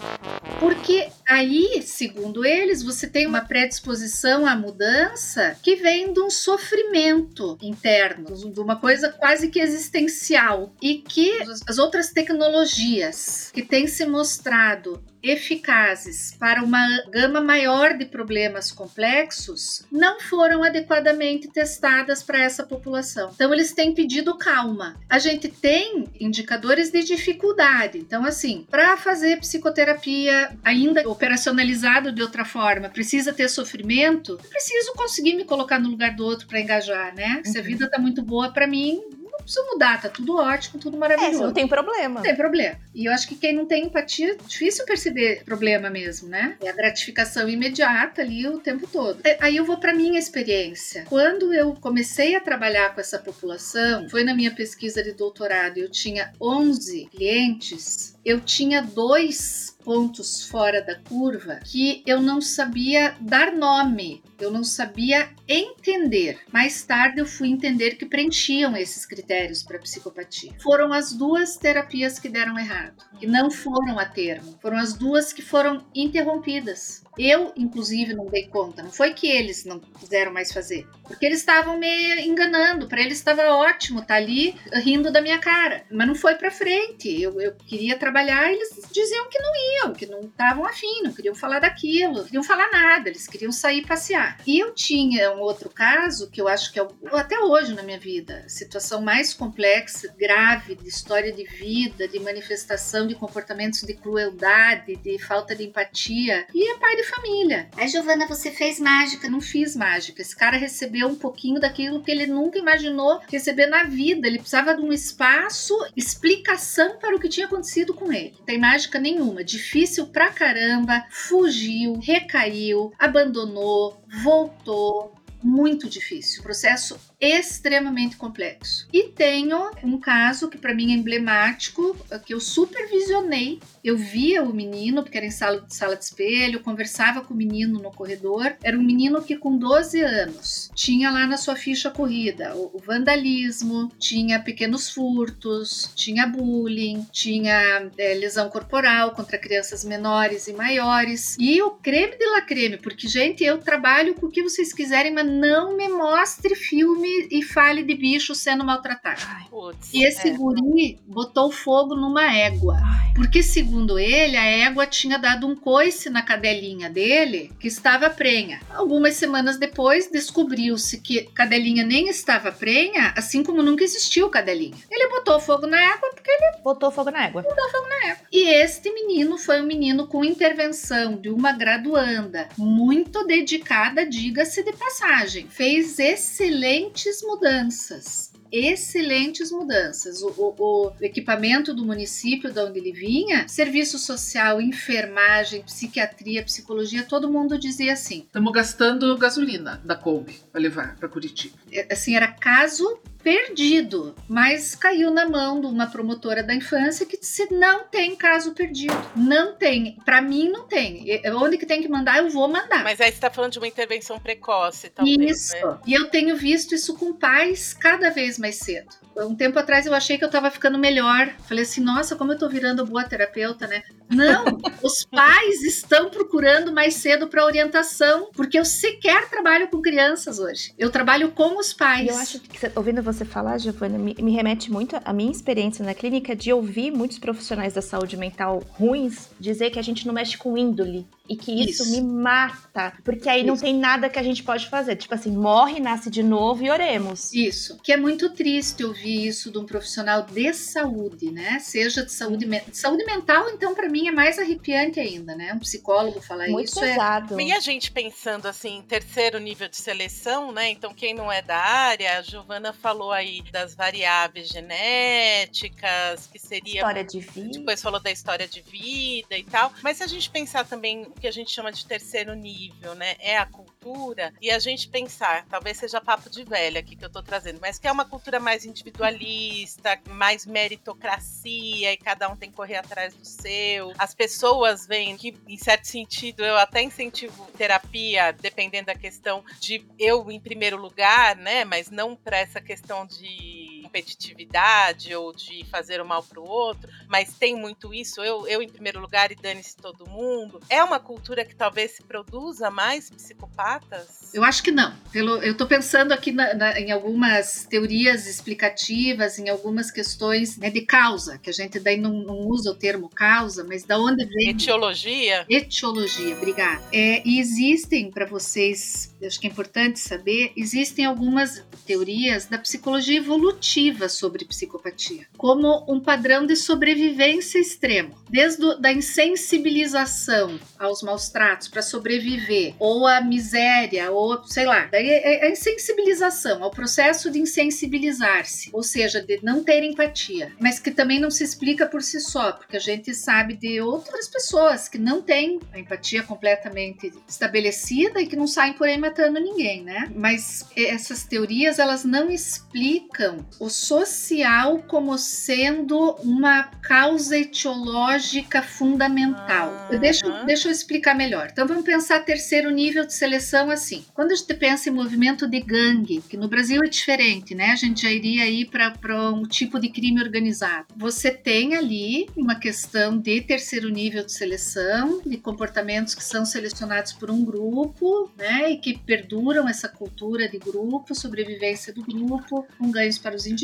Porque aí, segundo eles, você tem uma predisposição à mudança que vem de um sofrimento interno, de uma coisa quase que existencial. E que as outras tecnologias que têm se mostrado eficazes para uma gama maior de problemas complexos não foram adequadamente testadas para essa população. Então eles têm pedido calma. A gente tem indicadores de dificuldade. Então assim, para fazer psicoterapia ainda operacionalizado de outra forma, precisa ter sofrimento, preciso conseguir me colocar no lugar do outro para engajar, né? Se a uhum. vida tá muito boa para mim, não preciso mudar, tá tudo ótimo, tudo maravilhoso. É, não tem problema. Não tem problema. E eu acho que quem não tem empatia, é difícil perceber problema mesmo, né? É a gratificação imediata ali o tempo todo. É, aí eu vou para minha experiência. Quando eu comecei a trabalhar com essa população, foi na minha pesquisa de doutorado, eu tinha 11 clientes, eu tinha dois pontos fora da curva que eu não sabia dar nome, eu não sabia entender. Mais tarde eu fui entender que preenchiam esses critérios para psicopatia. Foram as duas terapias que deram errado, que não foram a termo. Foram as duas que foram interrompidas. Eu, inclusive, não dei conta. Não foi que eles não quiseram mais fazer, porque eles estavam me enganando. Para eles estava ótimo estar tá ali rindo da minha cara, mas não foi para frente. Eu, eu queria trabalhar, e eles diziam que não iam, que não estavam afim, não queriam falar daquilo, não queriam falar nada. Eles queriam sair passear. E eu tinha um outro caso que eu acho que é até hoje na minha vida, situação mais complexa, grave de história de vida, de manifestação de comportamentos de crueldade, de falta de empatia. E é pai de família. Aí, Giovana, você fez mágica. Não fiz mágica. Esse cara recebeu um pouquinho daquilo que ele nunca imaginou receber na vida. Ele precisava de um espaço, explicação para o que tinha acontecido com ele. Não tem mágica nenhuma. Difícil pra caramba. Fugiu, recaiu, abandonou, voltou, muito difícil, processo extremamente complexo. E tenho um caso que para mim é emblemático, que eu supervisionei. Eu via o menino, porque era em sala, sala de espelho, conversava com o menino no corredor. Era um menino que com 12 anos tinha lá na sua ficha corrida o, o vandalismo, tinha pequenos furtos, tinha bullying, tinha é, lesão corporal contra crianças menores e maiores. E o creme de la creme, porque gente, eu trabalho com o que vocês quiserem, mas não me mostre filme e fale de bicho sendo maltratado. Ai, putz, e esse é. guri botou fogo numa égua. Ai. Porque, segundo ele, a égua tinha dado um coice na cadelinha dele, que estava prenha. Algumas semanas depois, descobriu-se que cadelinha nem estava prenha, assim como nunca existiu cadelinha. Ele botou fogo na égua porque ele. Botou fogo na égua. Botou fogo na égua. E este menino foi um menino com intervenção de uma graduanda, muito dedicada, diga-se de passagem. Fez excelente mudanças excelentes mudanças. O, o, o equipamento do município de onde ele vinha, serviço social, enfermagem, psiquiatria, psicologia, todo mundo dizia assim. Estamos gastando gasolina da Kombi para levar para Curitiba. É, assim, era caso perdido, mas caiu na mão de uma promotora da infância que disse não tem caso perdido, não tem, para mim não tem. Onde que tem que mandar eu vou mandar. Mas aí você tá falando de uma intervenção precoce, talvez, Isso. né? E eu tenho visto isso com pais cada vez mais cedo. Um tempo atrás eu achei que eu tava ficando melhor. Falei assim, nossa, como eu tô virando boa terapeuta, né? Não, (laughs) os pais estão procurando mais cedo para orientação, porque eu sequer trabalho com crianças hoje. Eu trabalho com os pais. E eu acho que, ouvindo você falar, Giovana, me, me remete muito à minha experiência na clínica de ouvir muitos profissionais da saúde mental ruins dizer que a gente não mexe com índole. E que isso, Isso. me mata. Porque aí não Isso. tem nada que a gente pode fazer. Tipo assim, morre, nasce de novo e oremos. Isso, que é muito triste ouvir isso de um profissional de saúde, né? Seja de saúde, de saúde mental, então para mim é mais arrepiante ainda, né? Um psicólogo falar Muito isso é pesado. E a gente pensando assim, em terceiro nível de seleção, né? Então, quem não é da área, a Giovana falou aí das variáveis genéticas, que seria. História de vida. Depois falou da história de vida e tal. Mas se a gente pensar também que a gente chama de terceiro nível, né? É a cultura. E a gente pensar, talvez seja papo de velha aqui que eu tô trazendo, mas que é uma cultura mais individualista, mais meritocracia e cada um tem que correr atrás do seu. As pessoas veem que, em certo sentido, eu até incentivo terapia, dependendo da questão de eu em primeiro lugar, né? Mas não para essa questão de competitividade ou de fazer o mal pro outro, mas tem muito isso, eu, eu em primeiro lugar e dane-se todo mundo. É uma cultura que talvez se produza mais psicopatas? Eu acho que não. Pelo, eu estou pensando aqui na- na- em algumas teorias explicativas, em algumas questões né, de causa, que a gente daí não, não usa o termo causa, mas da onde vem Etiologia? Etiologia, obrigada. É, e existem, para vocês, acho que é importante saber, existem algumas teorias da psicologia evolutiva sobre psicopatia, como um padrão de sobrevivência extremo. Desde o, da insensibilização aos maus tratos para sobreviver, ou a miséria, ou sei lá, daí é a insensibilização, ao processo de insensibilizar-se, ou seja, de não ter empatia, mas que também não se explica por si só, porque a gente sabe de outras pessoas que não têm a empatia completamente estabelecida e que não saem por aí matando ninguém, né? Mas essas teorias elas não explicam o social como sendo uma causa etiológica fundamental. Ah, aham. deixa eu explicar melhor. Então vamos pensar terceiro nível de seleção assim. Quando a gente pensa em movimento de gangue, que no Brasil é diferente, né? A gente já iria aí para um tipo de crime organizado. Você tem ali uma questão de terceiro nível de seleção, de comportamentos que são selecionados por um grupo, né? E que perduram essa cultura de grupo, sobrevivência do grupo, com ganhos para os indivíduos,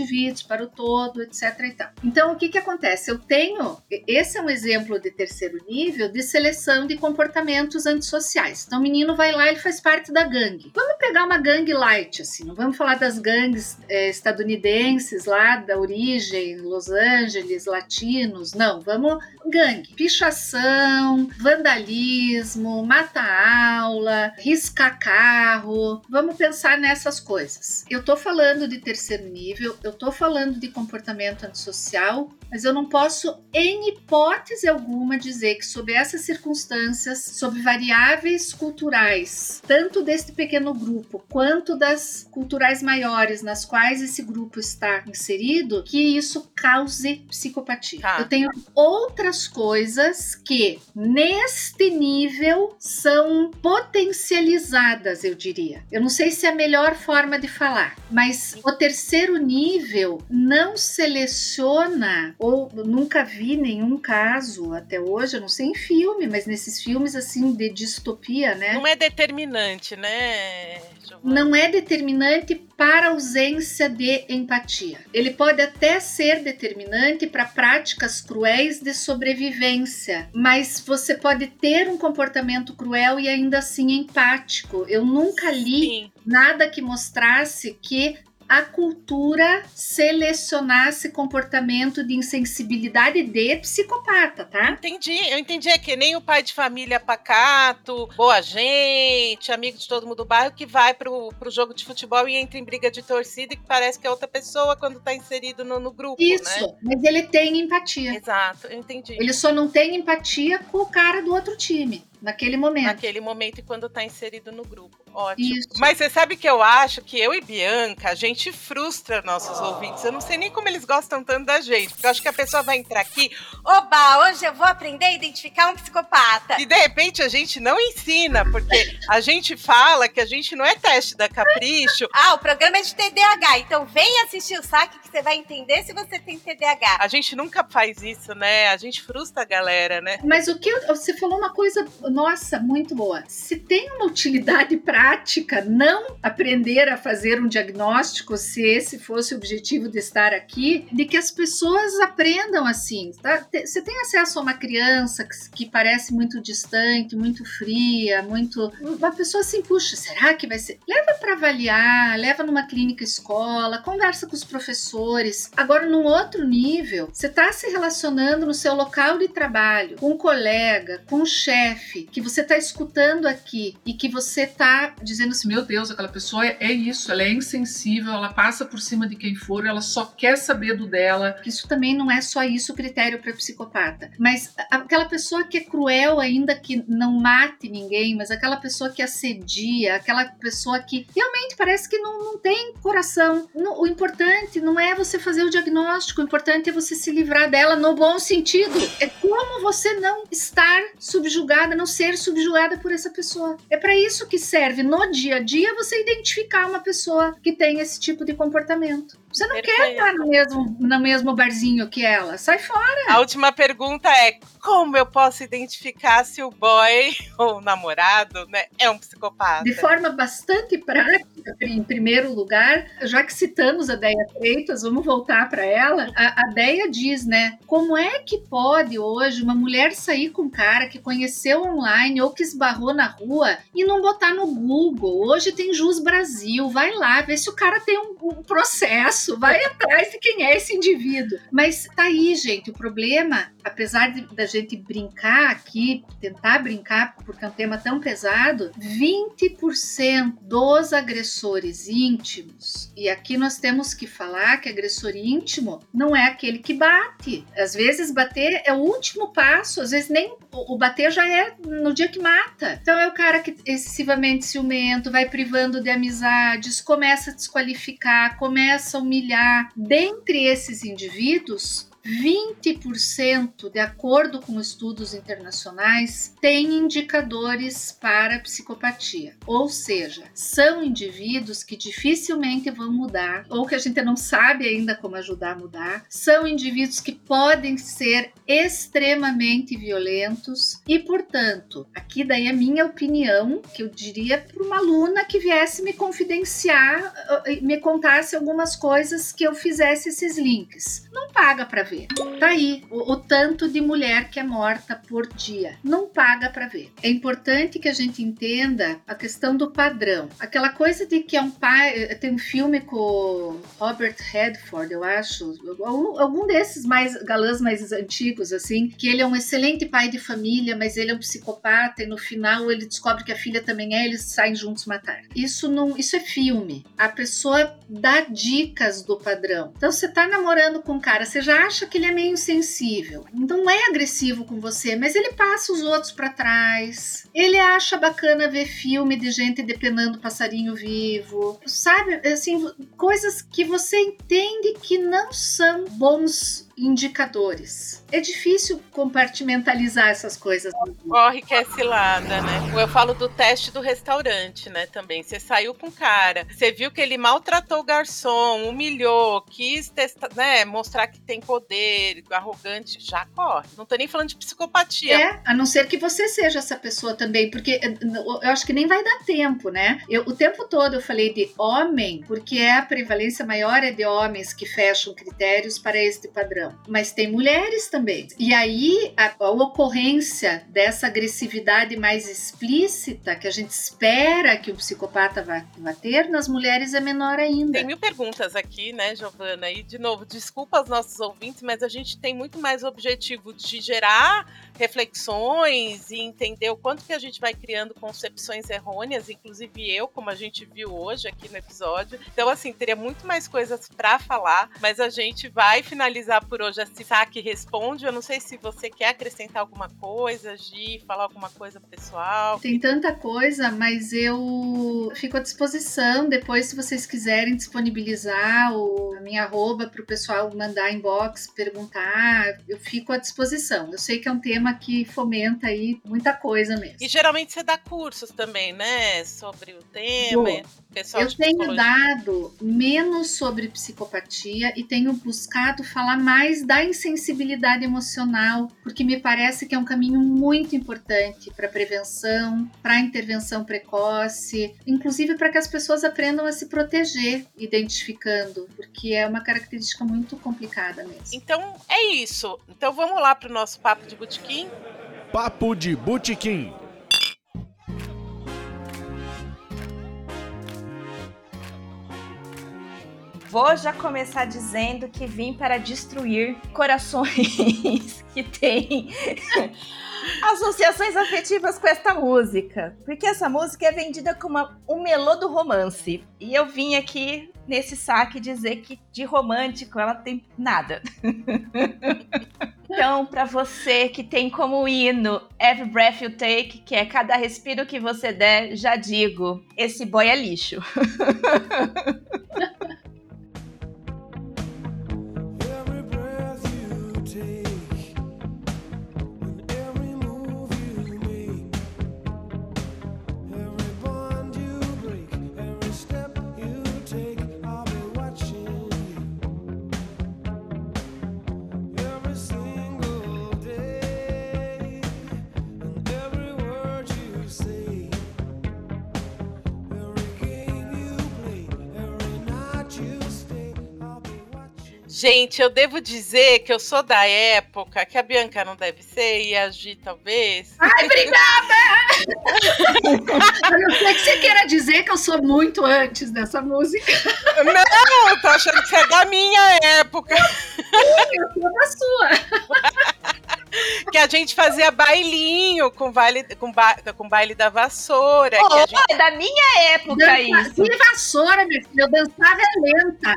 para o todo, etc. Então, o que, que acontece? Eu tenho. Esse é um exemplo de terceiro nível de seleção de comportamentos antissociais. Então, o menino vai lá, ele faz parte da gangue. Vamos pegar uma gangue light, assim, não vamos falar das gangues eh, estadunidenses lá da origem, Los Angeles, latinos, não, vamos gangue, pichação, vandalismo, mata-aula, riscar carro, vamos pensar nessas coisas. Eu tô falando de terceiro nível, eu tô falando de comportamento antissocial, mas eu não posso, em hipótese alguma, dizer que sob essas circunstâncias, sob variáveis culturais, tanto deste pequeno grupo quanto das culturais maiores nas quais esse grupo está inserido, que isso cause psicopatia. Tá. Eu tenho outras coisas que, neste nível, são potencializadas, eu diria. Eu não sei se é a melhor forma de falar, mas o terceiro nível não seleciona, ou nunca vi nenhum caso até hoje, eu não sei em filme, mas nesses filmes assim de distopia, né? Não é determinante, né, não é determinante para ausência de empatia. Ele pode até ser determinante para práticas cruéis de sobrevivência, mas você pode ter um comportamento cruel e ainda assim empático. Eu nunca li Sim. nada que mostrasse que a cultura selecionar esse comportamento de insensibilidade de psicopata, tá? Entendi, eu entendi. É que nem o pai de família pacato, boa gente, amigo de todo mundo do bairro, que vai pro, pro jogo de futebol e entra em briga de torcida e que parece que é outra pessoa quando tá inserido no, no grupo, Isso, né? mas ele tem empatia. Exato, eu entendi. Ele só não tem empatia com o cara do outro time, naquele momento. Naquele momento e quando tá inserido no grupo. Ótimo. Isso. Mas você sabe que eu acho que eu e Bianca, a gente frustra nossos ouvintes. Eu não sei nem como eles gostam tanto da gente. Porque eu acho que a pessoa vai entrar aqui Oba, hoje eu vou aprender a identificar um psicopata. e de repente a gente não ensina. Porque a gente fala que a gente não é teste da capricho. (laughs) Ah, o programa é de TDAH, então vem assistir o saque que você vai entender se você tem TDAH. A gente nunca faz isso, né? A gente frustra a galera, né? Mas o que você falou uma coisa, nossa, muito boa. Se tem uma utilidade (laughs) prática, não aprender a fazer um diagnóstico, se esse fosse o objetivo de estar aqui, de que as pessoas aprendam assim. tá? Você tem acesso a uma criança que, que parece muito distante, muito fria, muito. Uma pessoa assim, puxa, será que vai ser? Leva para avaliar, leva numa clínica escola, conversa com os professores. Agora, num outro nível, você está se relacionando no seu local de trabalho com um colega, com um chefe, que você está escutando aqui e que você está dizendo assim, Meu Deus, aquela pessoa é, é isso, ela é insensível, ela passa por cima de quem for, ela só quer saber do dela. Isso também não é só isso o critério para psicopata. Mas aquela pessoa que é cruel, ainda que não mate ninguém, mas aquela pessoa que assedia, aquela pessoa que realmente parece que não, não tem coração. O importante não é você fazer o diagnóstico, o importante é você se livrar dela no bom sentido. É como você não estar subjugada, não ser subjugada por essa pessoa. É para isso que serve no dia a dia você identificar uma pessoa que tem esse tipo de comportamento. Você não quer Perfeito. estar no mesmo, no mesmo barzinho que ela. Sai fora. A última pergunta é: como eu posso identificar se o boy (laughs) ou o namorado né, é um psicopata? De forma bastante prática, em primeiro lugar, já que citamos a Deia Freitas, vamos voltar para ela. A, a Deia diz, né? Como é que pode hoje uma mulher sair com um cara que conheceu online ou que esbarrou na rua e não botar no Google? Hoje tem Jus Brasil, vai lá, vê se o cara tem um, um processo, vai atrás de quem é esse indivíduo. Mas tá aí, gente, o problema, apesar de, da gente brincar aqui, tentar brincar, porque é um tema tão pesado, 20% dos agressores íntimos, e aqui nós temos que falar que agressor íntimo não é aquele que bate. Às vezes bater é o último passo, às vezes nem o bater já é no dia que mata. Então é o cara que excessivamente ciumento, vai privando de amizades, começa a desqualificar, começa a humilhar. Dentre esses indivíduos, 20%, de acordo com estudos internacionais, têm indicadores para psicopatia. Ou seja, são indivíduos que dificilmente vão mudar, ou que a gente não sabe ainda como ajudar a mudar. São indivíduos que podem ser extremamente violentos e, portanto, aqui daí a minha opinião, que eu diria para uma aluna que viesse me confidenciar, eh, me contasse algumas coisas que eu fizesse esses links. Não paga para ver. Tá aí o, o tanto de mulher que é morta por dia. Não paga para ver. É importante que a gente entenda a questão do padrão. Aquela coisa de que é um pai. Tem um filme com Robert Redford, eu acho. Algum, algum desses mais galãs mais antigos, assim, que ele é um excelente pai de família, mas ele é um psicopata e no final ele descobre que a filha também é, eles saem juntos matar. Isso não, isso é filme. A pessoa dá dicas do padrão. Então você tá namorando com um cara, você já acha que ele é meio sensível. Não é agressivo com você, mas ele passa os outros para trás. Ele acha bacana ver filme de gente depenando passarinho vivo. Sabe, assim, coisas que você entende que não são bons indicadores. É difícil compartimentalizar essas coisas. Corre que é cilada, né? Eu falo do teste do restaurante, né? Também. Você saiu com o cara, você viu que ele maltratou o garçom, humilhou, quis testar, né? Mostrar que tem poder, arrogante, já corre. Não tô nem falando de psicopatia. É, a não ser que você seja essa pessoa também, porque eh, eu acho que nem vai dar tempo, né? Eu, o tempo todo eu falei de homem, porque é a prevalência maior é de homens que fecham critérios para este padrão. Mas tem mulheres também. E aí a, a ocorrência dessa agressividade mais explícita que a gente espera que o psicopata vá, vá ter nas mulheres é menor ainda. Tem mil perguntas aqui, né, Giovana? E, de novo, desculpa aos nossos ouvintes, mas a gente tem muito mais objetivo de gerar reflexões e entender o quanto que a gente vai criando concepções errôneas, inclusive eu, como a gente viu hoje aqui no episódio. Então, assim, teria muito mais coisas para falar, mas a gente vai finalizar por hoje esse saque responde. Eu não sei se você quer acrescentar alguma coisa, Gi, falar alguma coisa pessoal. Tem tanta coisa, mas eu fico à disposição depois, se vocês quiserem disponibilizar o, a minha arroba para o pessoal mandar inbox, perguntar, eu fico à disposição. Eu sei que é um tema que fomenta aí muita coisa mesmo. E geralmente você dá cursos também, né? Sobre o tema. Pessoal eu tenho dado menos sobre psicopatia e tenho buscado falar mais da insensibilidade emocional, porque me parece que é um caminho muito importante para prevenção, para intervenção precoce, inclusive para que as pessoas aprendam a se proteger identificando, porque é uma característica muito complicada mesmo. Então é isso. Então vamos lá para o nosso papo de botequim. Papo de botequim. Vou já começar dizendo que vim para destruir corações (laughs) que têm (laughs) associações afetivas com esta música. Porque essa música é vendida como um melô do romance. E eu vim aqui nesse saque dizer que de romântico ela tem nada. (laughs) então, para você que tem como hino Every Breath You Take, que é cada respiro que você der, já digo, esse boy é lixo. Gente, eu devo dizer que eu sou da época que a Bianca não deve ser e a Gi talvez. Ai, obrigada! (laughs) a não ser que você queira dizer que eu sou muito antes dessa música. Não, eu tô achando que você é da minha época. Eu sou da sua. (laughs) que a gente fazia bailinho com baile, com, ba, com baile da vassoura. Oh, gente... É da minha época Dança, isso. Que vassoura, minha filha? Eu dançava lenta.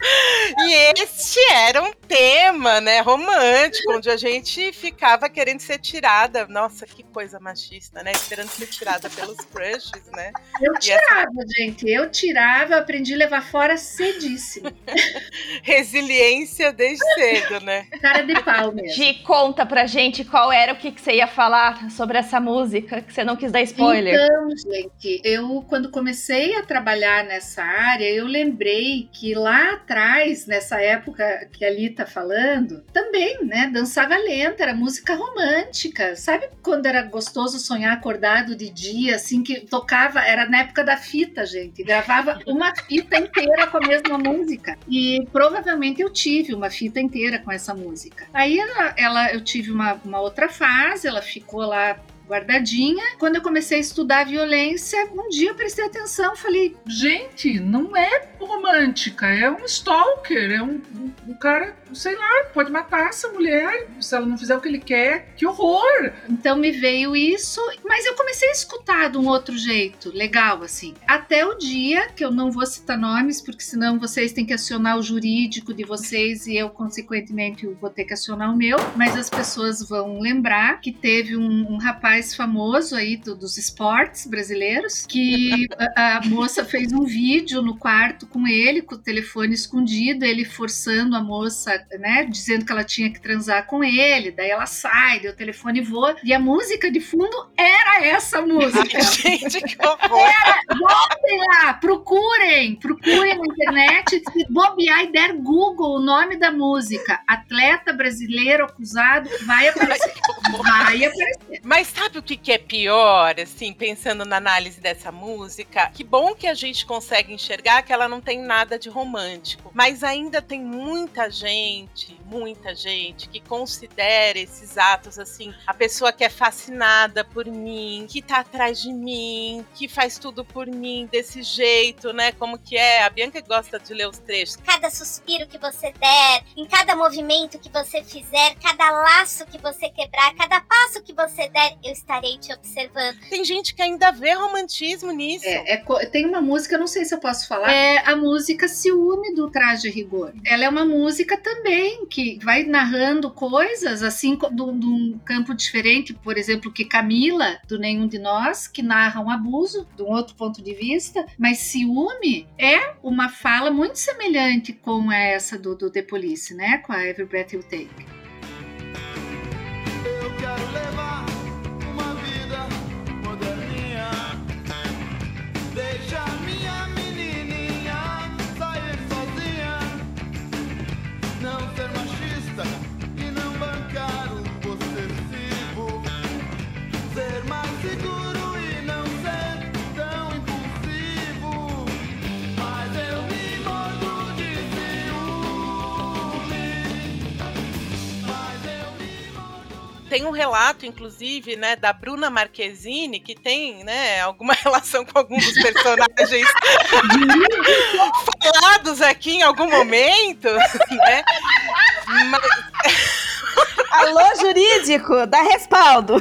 E este era um tema, né, romântico, onde a gente ficava querendo ser tirada. Nossa, que coisa machista, né? Esperando ser tirada pelos crushes, né? Eu tirava, essa... gente. Eu tirava, aprendi a levar fora cedíssimo. (laughs) Resiliência desde cedo, né? Cara de pau mesmo. Gi, conta pra gente qual era o que, que você ia falar sobre essa música, que você não quis dar spoiler. Então, gente, eu quando comecei a trabalhar nessa área, eu lembrei que lá atrás, nessa época que ali tá falando, também, né, dançava lenta, era música romântica. Sabe quando era gostoso sonhar acordado de dia, assim, que tocava, era na época da fita, gente, gravava uma fita inteira com a mesma música. E provavelmente eu tive uma fita inteira com essa música. Aí ela, ela eu tive uma, uma outra fase, ela ficou lá guardadinha. Quando eu comecei a estudar violência, um dia eu prestei atenção, falei: gente, não é romântica, é um stalker, é um, um, um cara sei lá, pode matar essa mulher se ela não fizer o que ele quer. Que horror! Então me veio isso, mas eu comecei a escutar de um outro jeito, legal assim. Até o dia que eu não vou citar nomes, porque senão vocês têm que acionar o jurídico de vocês e eu, consequentemente, vou ter que acionar o meu. Mas as pessoas vão lembrar que teve um, um rapaz famoso aí do, dos esportes brasileiros que a, a moça fez um vídeo no quarto com ele, com o telefone escondido, ele forçando a moça né, dizendo que ela tinha que transar com ele, daí ela sai, daí o telefone voa, e a música de fundo era essa música. Ai, gente, que horror! Era, voltem lá, procurem, procurem na internet, se bobear e der Google o nome da música, atleta brasileiro acusado, vai aparecer. Vai aparecer. Mas sabe o que, que é pior, assim, pensando na análise dessa música? Que bom que a gente consegue enxergar que ela não tem nada de romântico. Mas ainda tem muita gente, muita gente, que considera esses atos assim, a pessoa que é fascinada por mim, que tá atrás de mim, que faz tudo por mim desse jeito, né? Como que é? A Bianca gosta de ler os trechos. Cada suspiro que você der, em cada movimento que você fizer, cada laço que você quebrar, cada passo que você der, eu estarei te observando. Tem gente que ainda vê romantismo nisso. É, é tem uma música, eu não sei se eu posso falar, é a música Ciúme do Traje Rigor. Ela é uma música também que vai narrando coisas, assim, um- de um campo diferente, por exemplo, que Camila, do Nenhum de Nós, que narra um abuso, de um outro ponto de vista, mas Ciúme é uma fala muito semelhante com essa do, do The Police, né? Com a Every Breath You Take. Tem um relato, inclusive, né, da Bruna Marquezine, que tem, né, alguma (laughs) relação com algum dos personagens falados aqui em algum momento, (laughs) né? Mas- (laughs) Alô, jurídico, dá respaldo.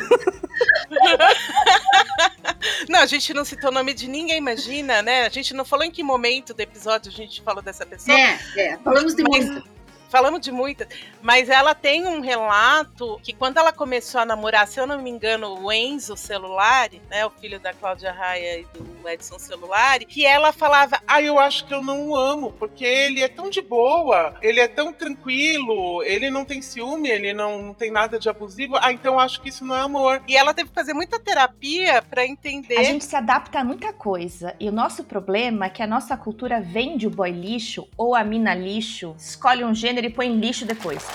Não, a gente não citou o nome de ninguém, imagina, né? A gente não falou em que momento do episódio a gente falou dessa pessoa. É, é, falamos de Mas- muito. Falamos de muitas, mas ela tem um relato que quando ela começou a namorar, se eu não me engano, o Enzo Celulari, né, o filho da Cláudia Raia e do Edson Celulari, que ela falava, Ah, eu acho que eu não o amo, porque ele é tão de boa, ele é tão tranquilo, ele não tem ciúme, ele não, não tem nada de abusivo. Ah, então acho que isso não é amor. e ela teve que fazer muita terapia pra entender. A gente se adapta a muita coisa. E o nosso problema é que a nossa cultura vende o boy lixo ou a mina lixo, escolhe um gênero e põe lixo depois.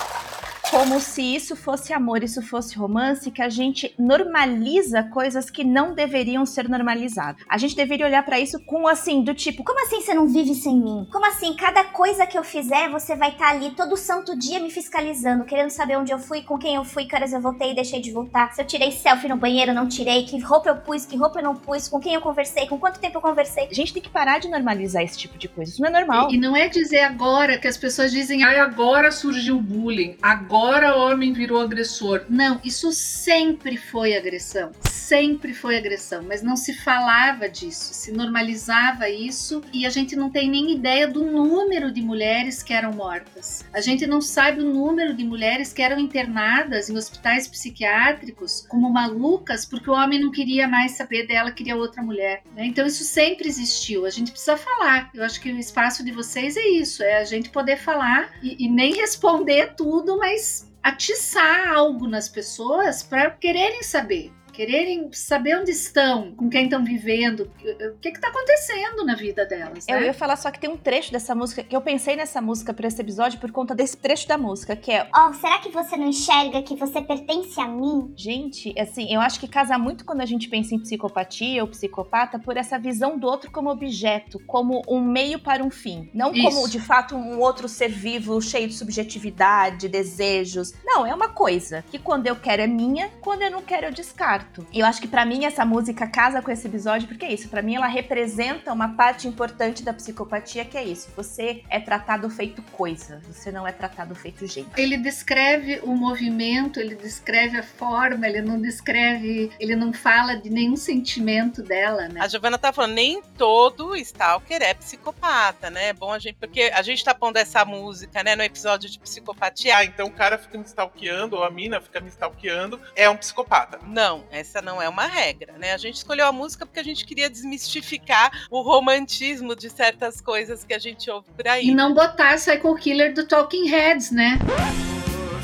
Como se isso fosse amor, isso fosse romance, que a gente normaliza coisas que não deveriam ser normalizadas. A gente deveria olhar pra isso com assim, do tipo, Como assim você não vive sem mim? Como assim, cada coisa que eu fizer, você vai estar ali todo santo dia me fiscalizando, querendo saber onde eu fui, com quem eu fui, que horas eu voltei e deixei de voltar. Se eu tirei selfie no banheiro, não tirei, que roupa eu pus, que roupa eu não pus, com quem eu conversei, com quanto tempo eu conversei. a gente tem que parar de normalizar esse tipo de coisa. Isso não é normal. E, e não é dizer agora que as pessoas dizem, Aí agora surgiu o bullying, agora o homem virou agressor. Não, isso sempre foi agressão. Sempre foi agressão, mas não se falava disso, se normalizava isso e a gente não tem nem ideia do número de mulheres que eram mortas. A gente não sabe o número de mulheres que eram internadas em hospitais psiquiátricos como malucas porque o homem não queria mais saber dela, queria outra mulher. né? Então isso sempre existiu. A gente precisa falar. Eu acho que o espaço de vocês é isso, é a gente poder falar e, e nem responder tudo, mas atiçar algo nas pessoas para quererem saber. Quererem saber onde estão, com quem estão vivendo, o que está acontecendo na vida delas. Eu né? ia falar só que tem um trecho dessa música que eu pensei nessa música pra esse episódio por conta desse trecho da música, que é Ó, será que você não enxerga que você pertence a mim? Gente, assim, eu acho que casa muito quando a gente pensa em psicopatia ou psicopata por essa visão do outro como objeto, como um meio para um fim. Não como, Isso. de fato, um outro ser vivo cheio de subjetividade, desejos. Não, é uma coisa que quando eu quero é minha, quando eu não quero eu descarto. E eu acho que pra mim essa música casa com esse episódio, porque é isso. Pra mim ela representa uma parte importante da psicopatia, que é isso. Você é tratado feito coisa, você não é tratado feito gente. Ele descreve o movimento, ele descreve a forma, ele não descreve, ele não fala de nenhum sentimento dela, né? A Giovana tá falando, nem todo stalker é psicopata, né? É bom a gente, porque a gente tá pondo essa música, né, no episódio de psicopatia. Ah, então o cara fica me stalkeando, ou a mina fica me stalkeando, é um psicopata. Não, essa não é uma regra, né? A gente escolheu a música porque a gente queria desmistificar o romantismo de certas coisas que a gente ouve por aí. E não botar Psycho Killer do Talking Heads, né?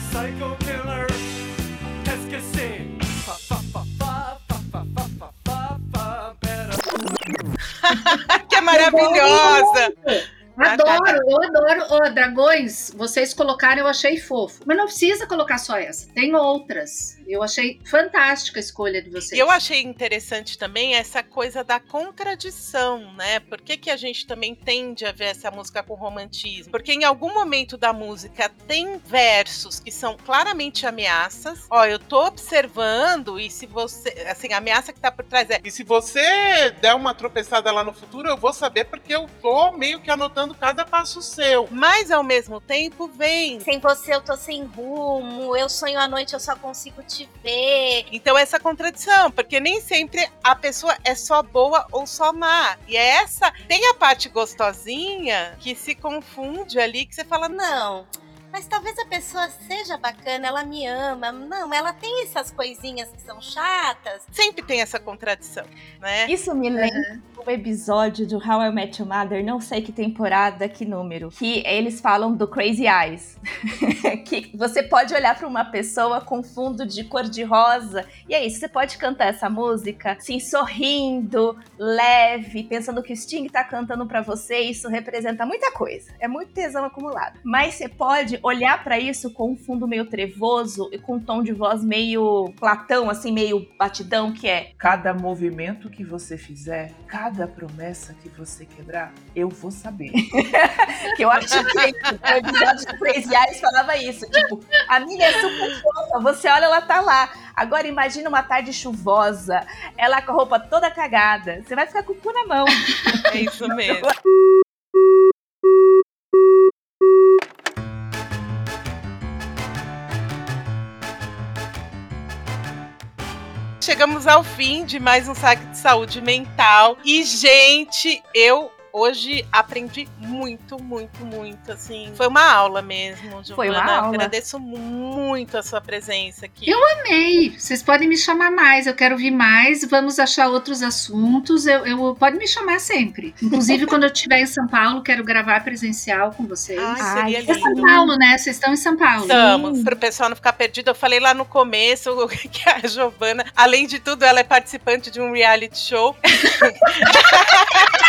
Psycho Killer, que é maravilhosa! Adoro, eu adoro. Ô, dragões, vocês colocaram, eu achei fofo. Mas não precisa colocar só essa. Tem outras. Eu achei fantástica a escolha de vocês. Eu achei interessante também essa coisa da contradição, né? Por que, que a gente também tende a ver essa música com romantismo? Porque em algum momento da música tem versos que são claramente ameaças. Ó, eu tô observando e se você. Assim, a ameaça que tá por trás é. E se você der uma tropeçada lá no futuro, eu vou saber porque eu tô meio que anotando cada passo seu. Mas ao mesmo tempo vem. Sem você eu tô sem rumo, eu sonho à noite, eu só consigo te ver. Então, essa contradição, porque nem sempre a pessoa é só boa ou só má. E é essa. Tem a parte gostosinha que se confunde ali, que você fala, não. Não. Mas talvez a pessoa seja bacana, ela me ama. Não, ela tem essas coisinhas que são chatas. Sempre tem essa contradição, né? Isso me lembra episódio do How I Met Your Mother, não sei que temporada, que número, que eles falam do Crazy Eyes. (laughs) que você pode olhar para uma pessoa com fundo de cor de rosa, e é isso, você pode cantar essa música, assim, sorrindo, leve, pensando que o Sting tá cantando para você, isso representa muita coisa. É muito tesão acumulado. Mas você pode olhar para isso com um fundo meio trevoso e com um tom de voz meio platão, assim, meio batidão, que é Cada movimento que você fizer, cada promessa que você quebrar, eu vou saber. (laughs) que eu acho que o episódio do Crazy Eyes falava isso. Tipo, a minha é super fofa, você olha, ela tá lá. Agora imagina uma tarde chuvosa, ela com a roupa toda cagada. Você vai ficar com o cu na mão. É isso mesmo. (laughs) Chegamos ao fim de mais um saque de saúde mental. E, gente, eu hoje aprendi muito, muito, muito, assim. Foi uma aula mesmo, Giovana. Foi uma aula. Agradeço muito a sua presença aqui. Eu amei. Vocês podem me chamar mais, eu quero ouvir mais. Vamos achar outros assuntos. Eu, eu pode me chamar sempre. Inclusive, quando eu estiver em São Paulo, quero gravar presencial com vocês. Ai, seria Ai, É São lindo. Paulo, né? Vocês estão em São Paulo. Estamos, para o pessoal não ficar perdido. Eu falei lá no começo (laughs) que a Giovana, além de tudo, ela é participante de um reality show. (laughs)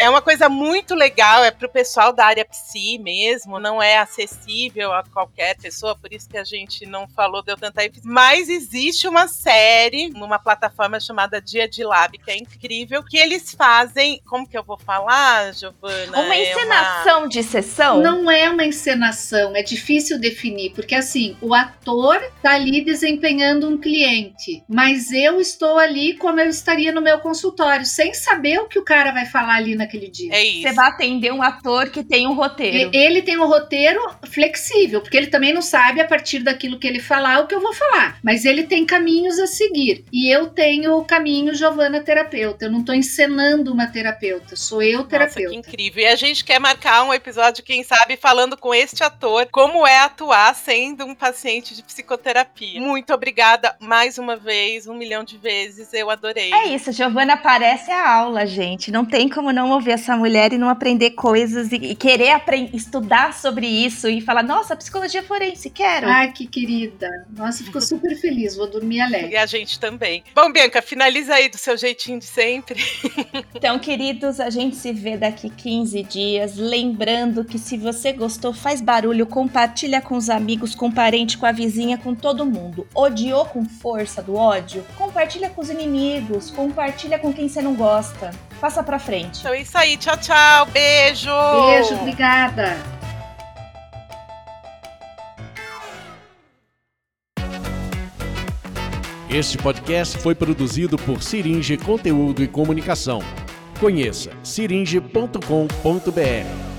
É uma coisa muito legal, é pro pessoal da área psi mesmo, não é acessível a qualquer pessoa, por isso que a gente não falou, deu tanta ênfase. Mas existe uma série numa plataforma chamada Dia de Lab, que é incrível, que eles fazem, como que eu vou falar, Giovana? Uma É encenação de sessão? Não é uma encenação, é difícil definir, porque assim, o ator tá ali desempenhando um cliente, mas eu estou ali como eu estaria no meu consultório, sem saber o que o cara vai falar ali naquele dia. É isso. Você vai atender um ator que tem um roteiro. Ele tem um roteiro flexível, porque ele também não sabe a partir daquilo que ele falar o que eu vou falar. Mas ele tem caminhos a seguir. E eu tenho o caminho Giovana terapeuta. Eu não tô encenando uma terapeuta, sou eu Nossa, terapeuta. que incrível. E a gente quer marcar um episódio, quem sabe, falando com este ator como é atuar sendo um paciente de psicoterapia. Muito obrigada mais uma vez, um milhão de vezes. Eu adorei. É isso, Giovana aparece a aula, gente. Não tem como não ouvir essa mulher e não aprender coisas e, e querer apren- estudar sobre isso e falar, nossa, psicologia forense, quero. Ai, que querida. Nossa, ficou super feliz. Vou dormir alegre. E a gente também. Bom, Bianca, finaliza aí do seu jeitinho de sempre. (laughs) Então, queridos, a gente se vê daqui 15 dias. Lembrando que se você gostou, faz barulho, compartilha com os amigos, com o parente, com a vizinha, com todo mundo. Odiou com força do ódio? Compartilha com os inimigos, compartilha com quem você não gosta. Passa pra frente. Então é isso aí. Tchau, tchau. Beijo. Beijo, obrigada. Este podcast foi produzido por Siringe Conteúdo e Comunicação. Conheça siringe.com.br.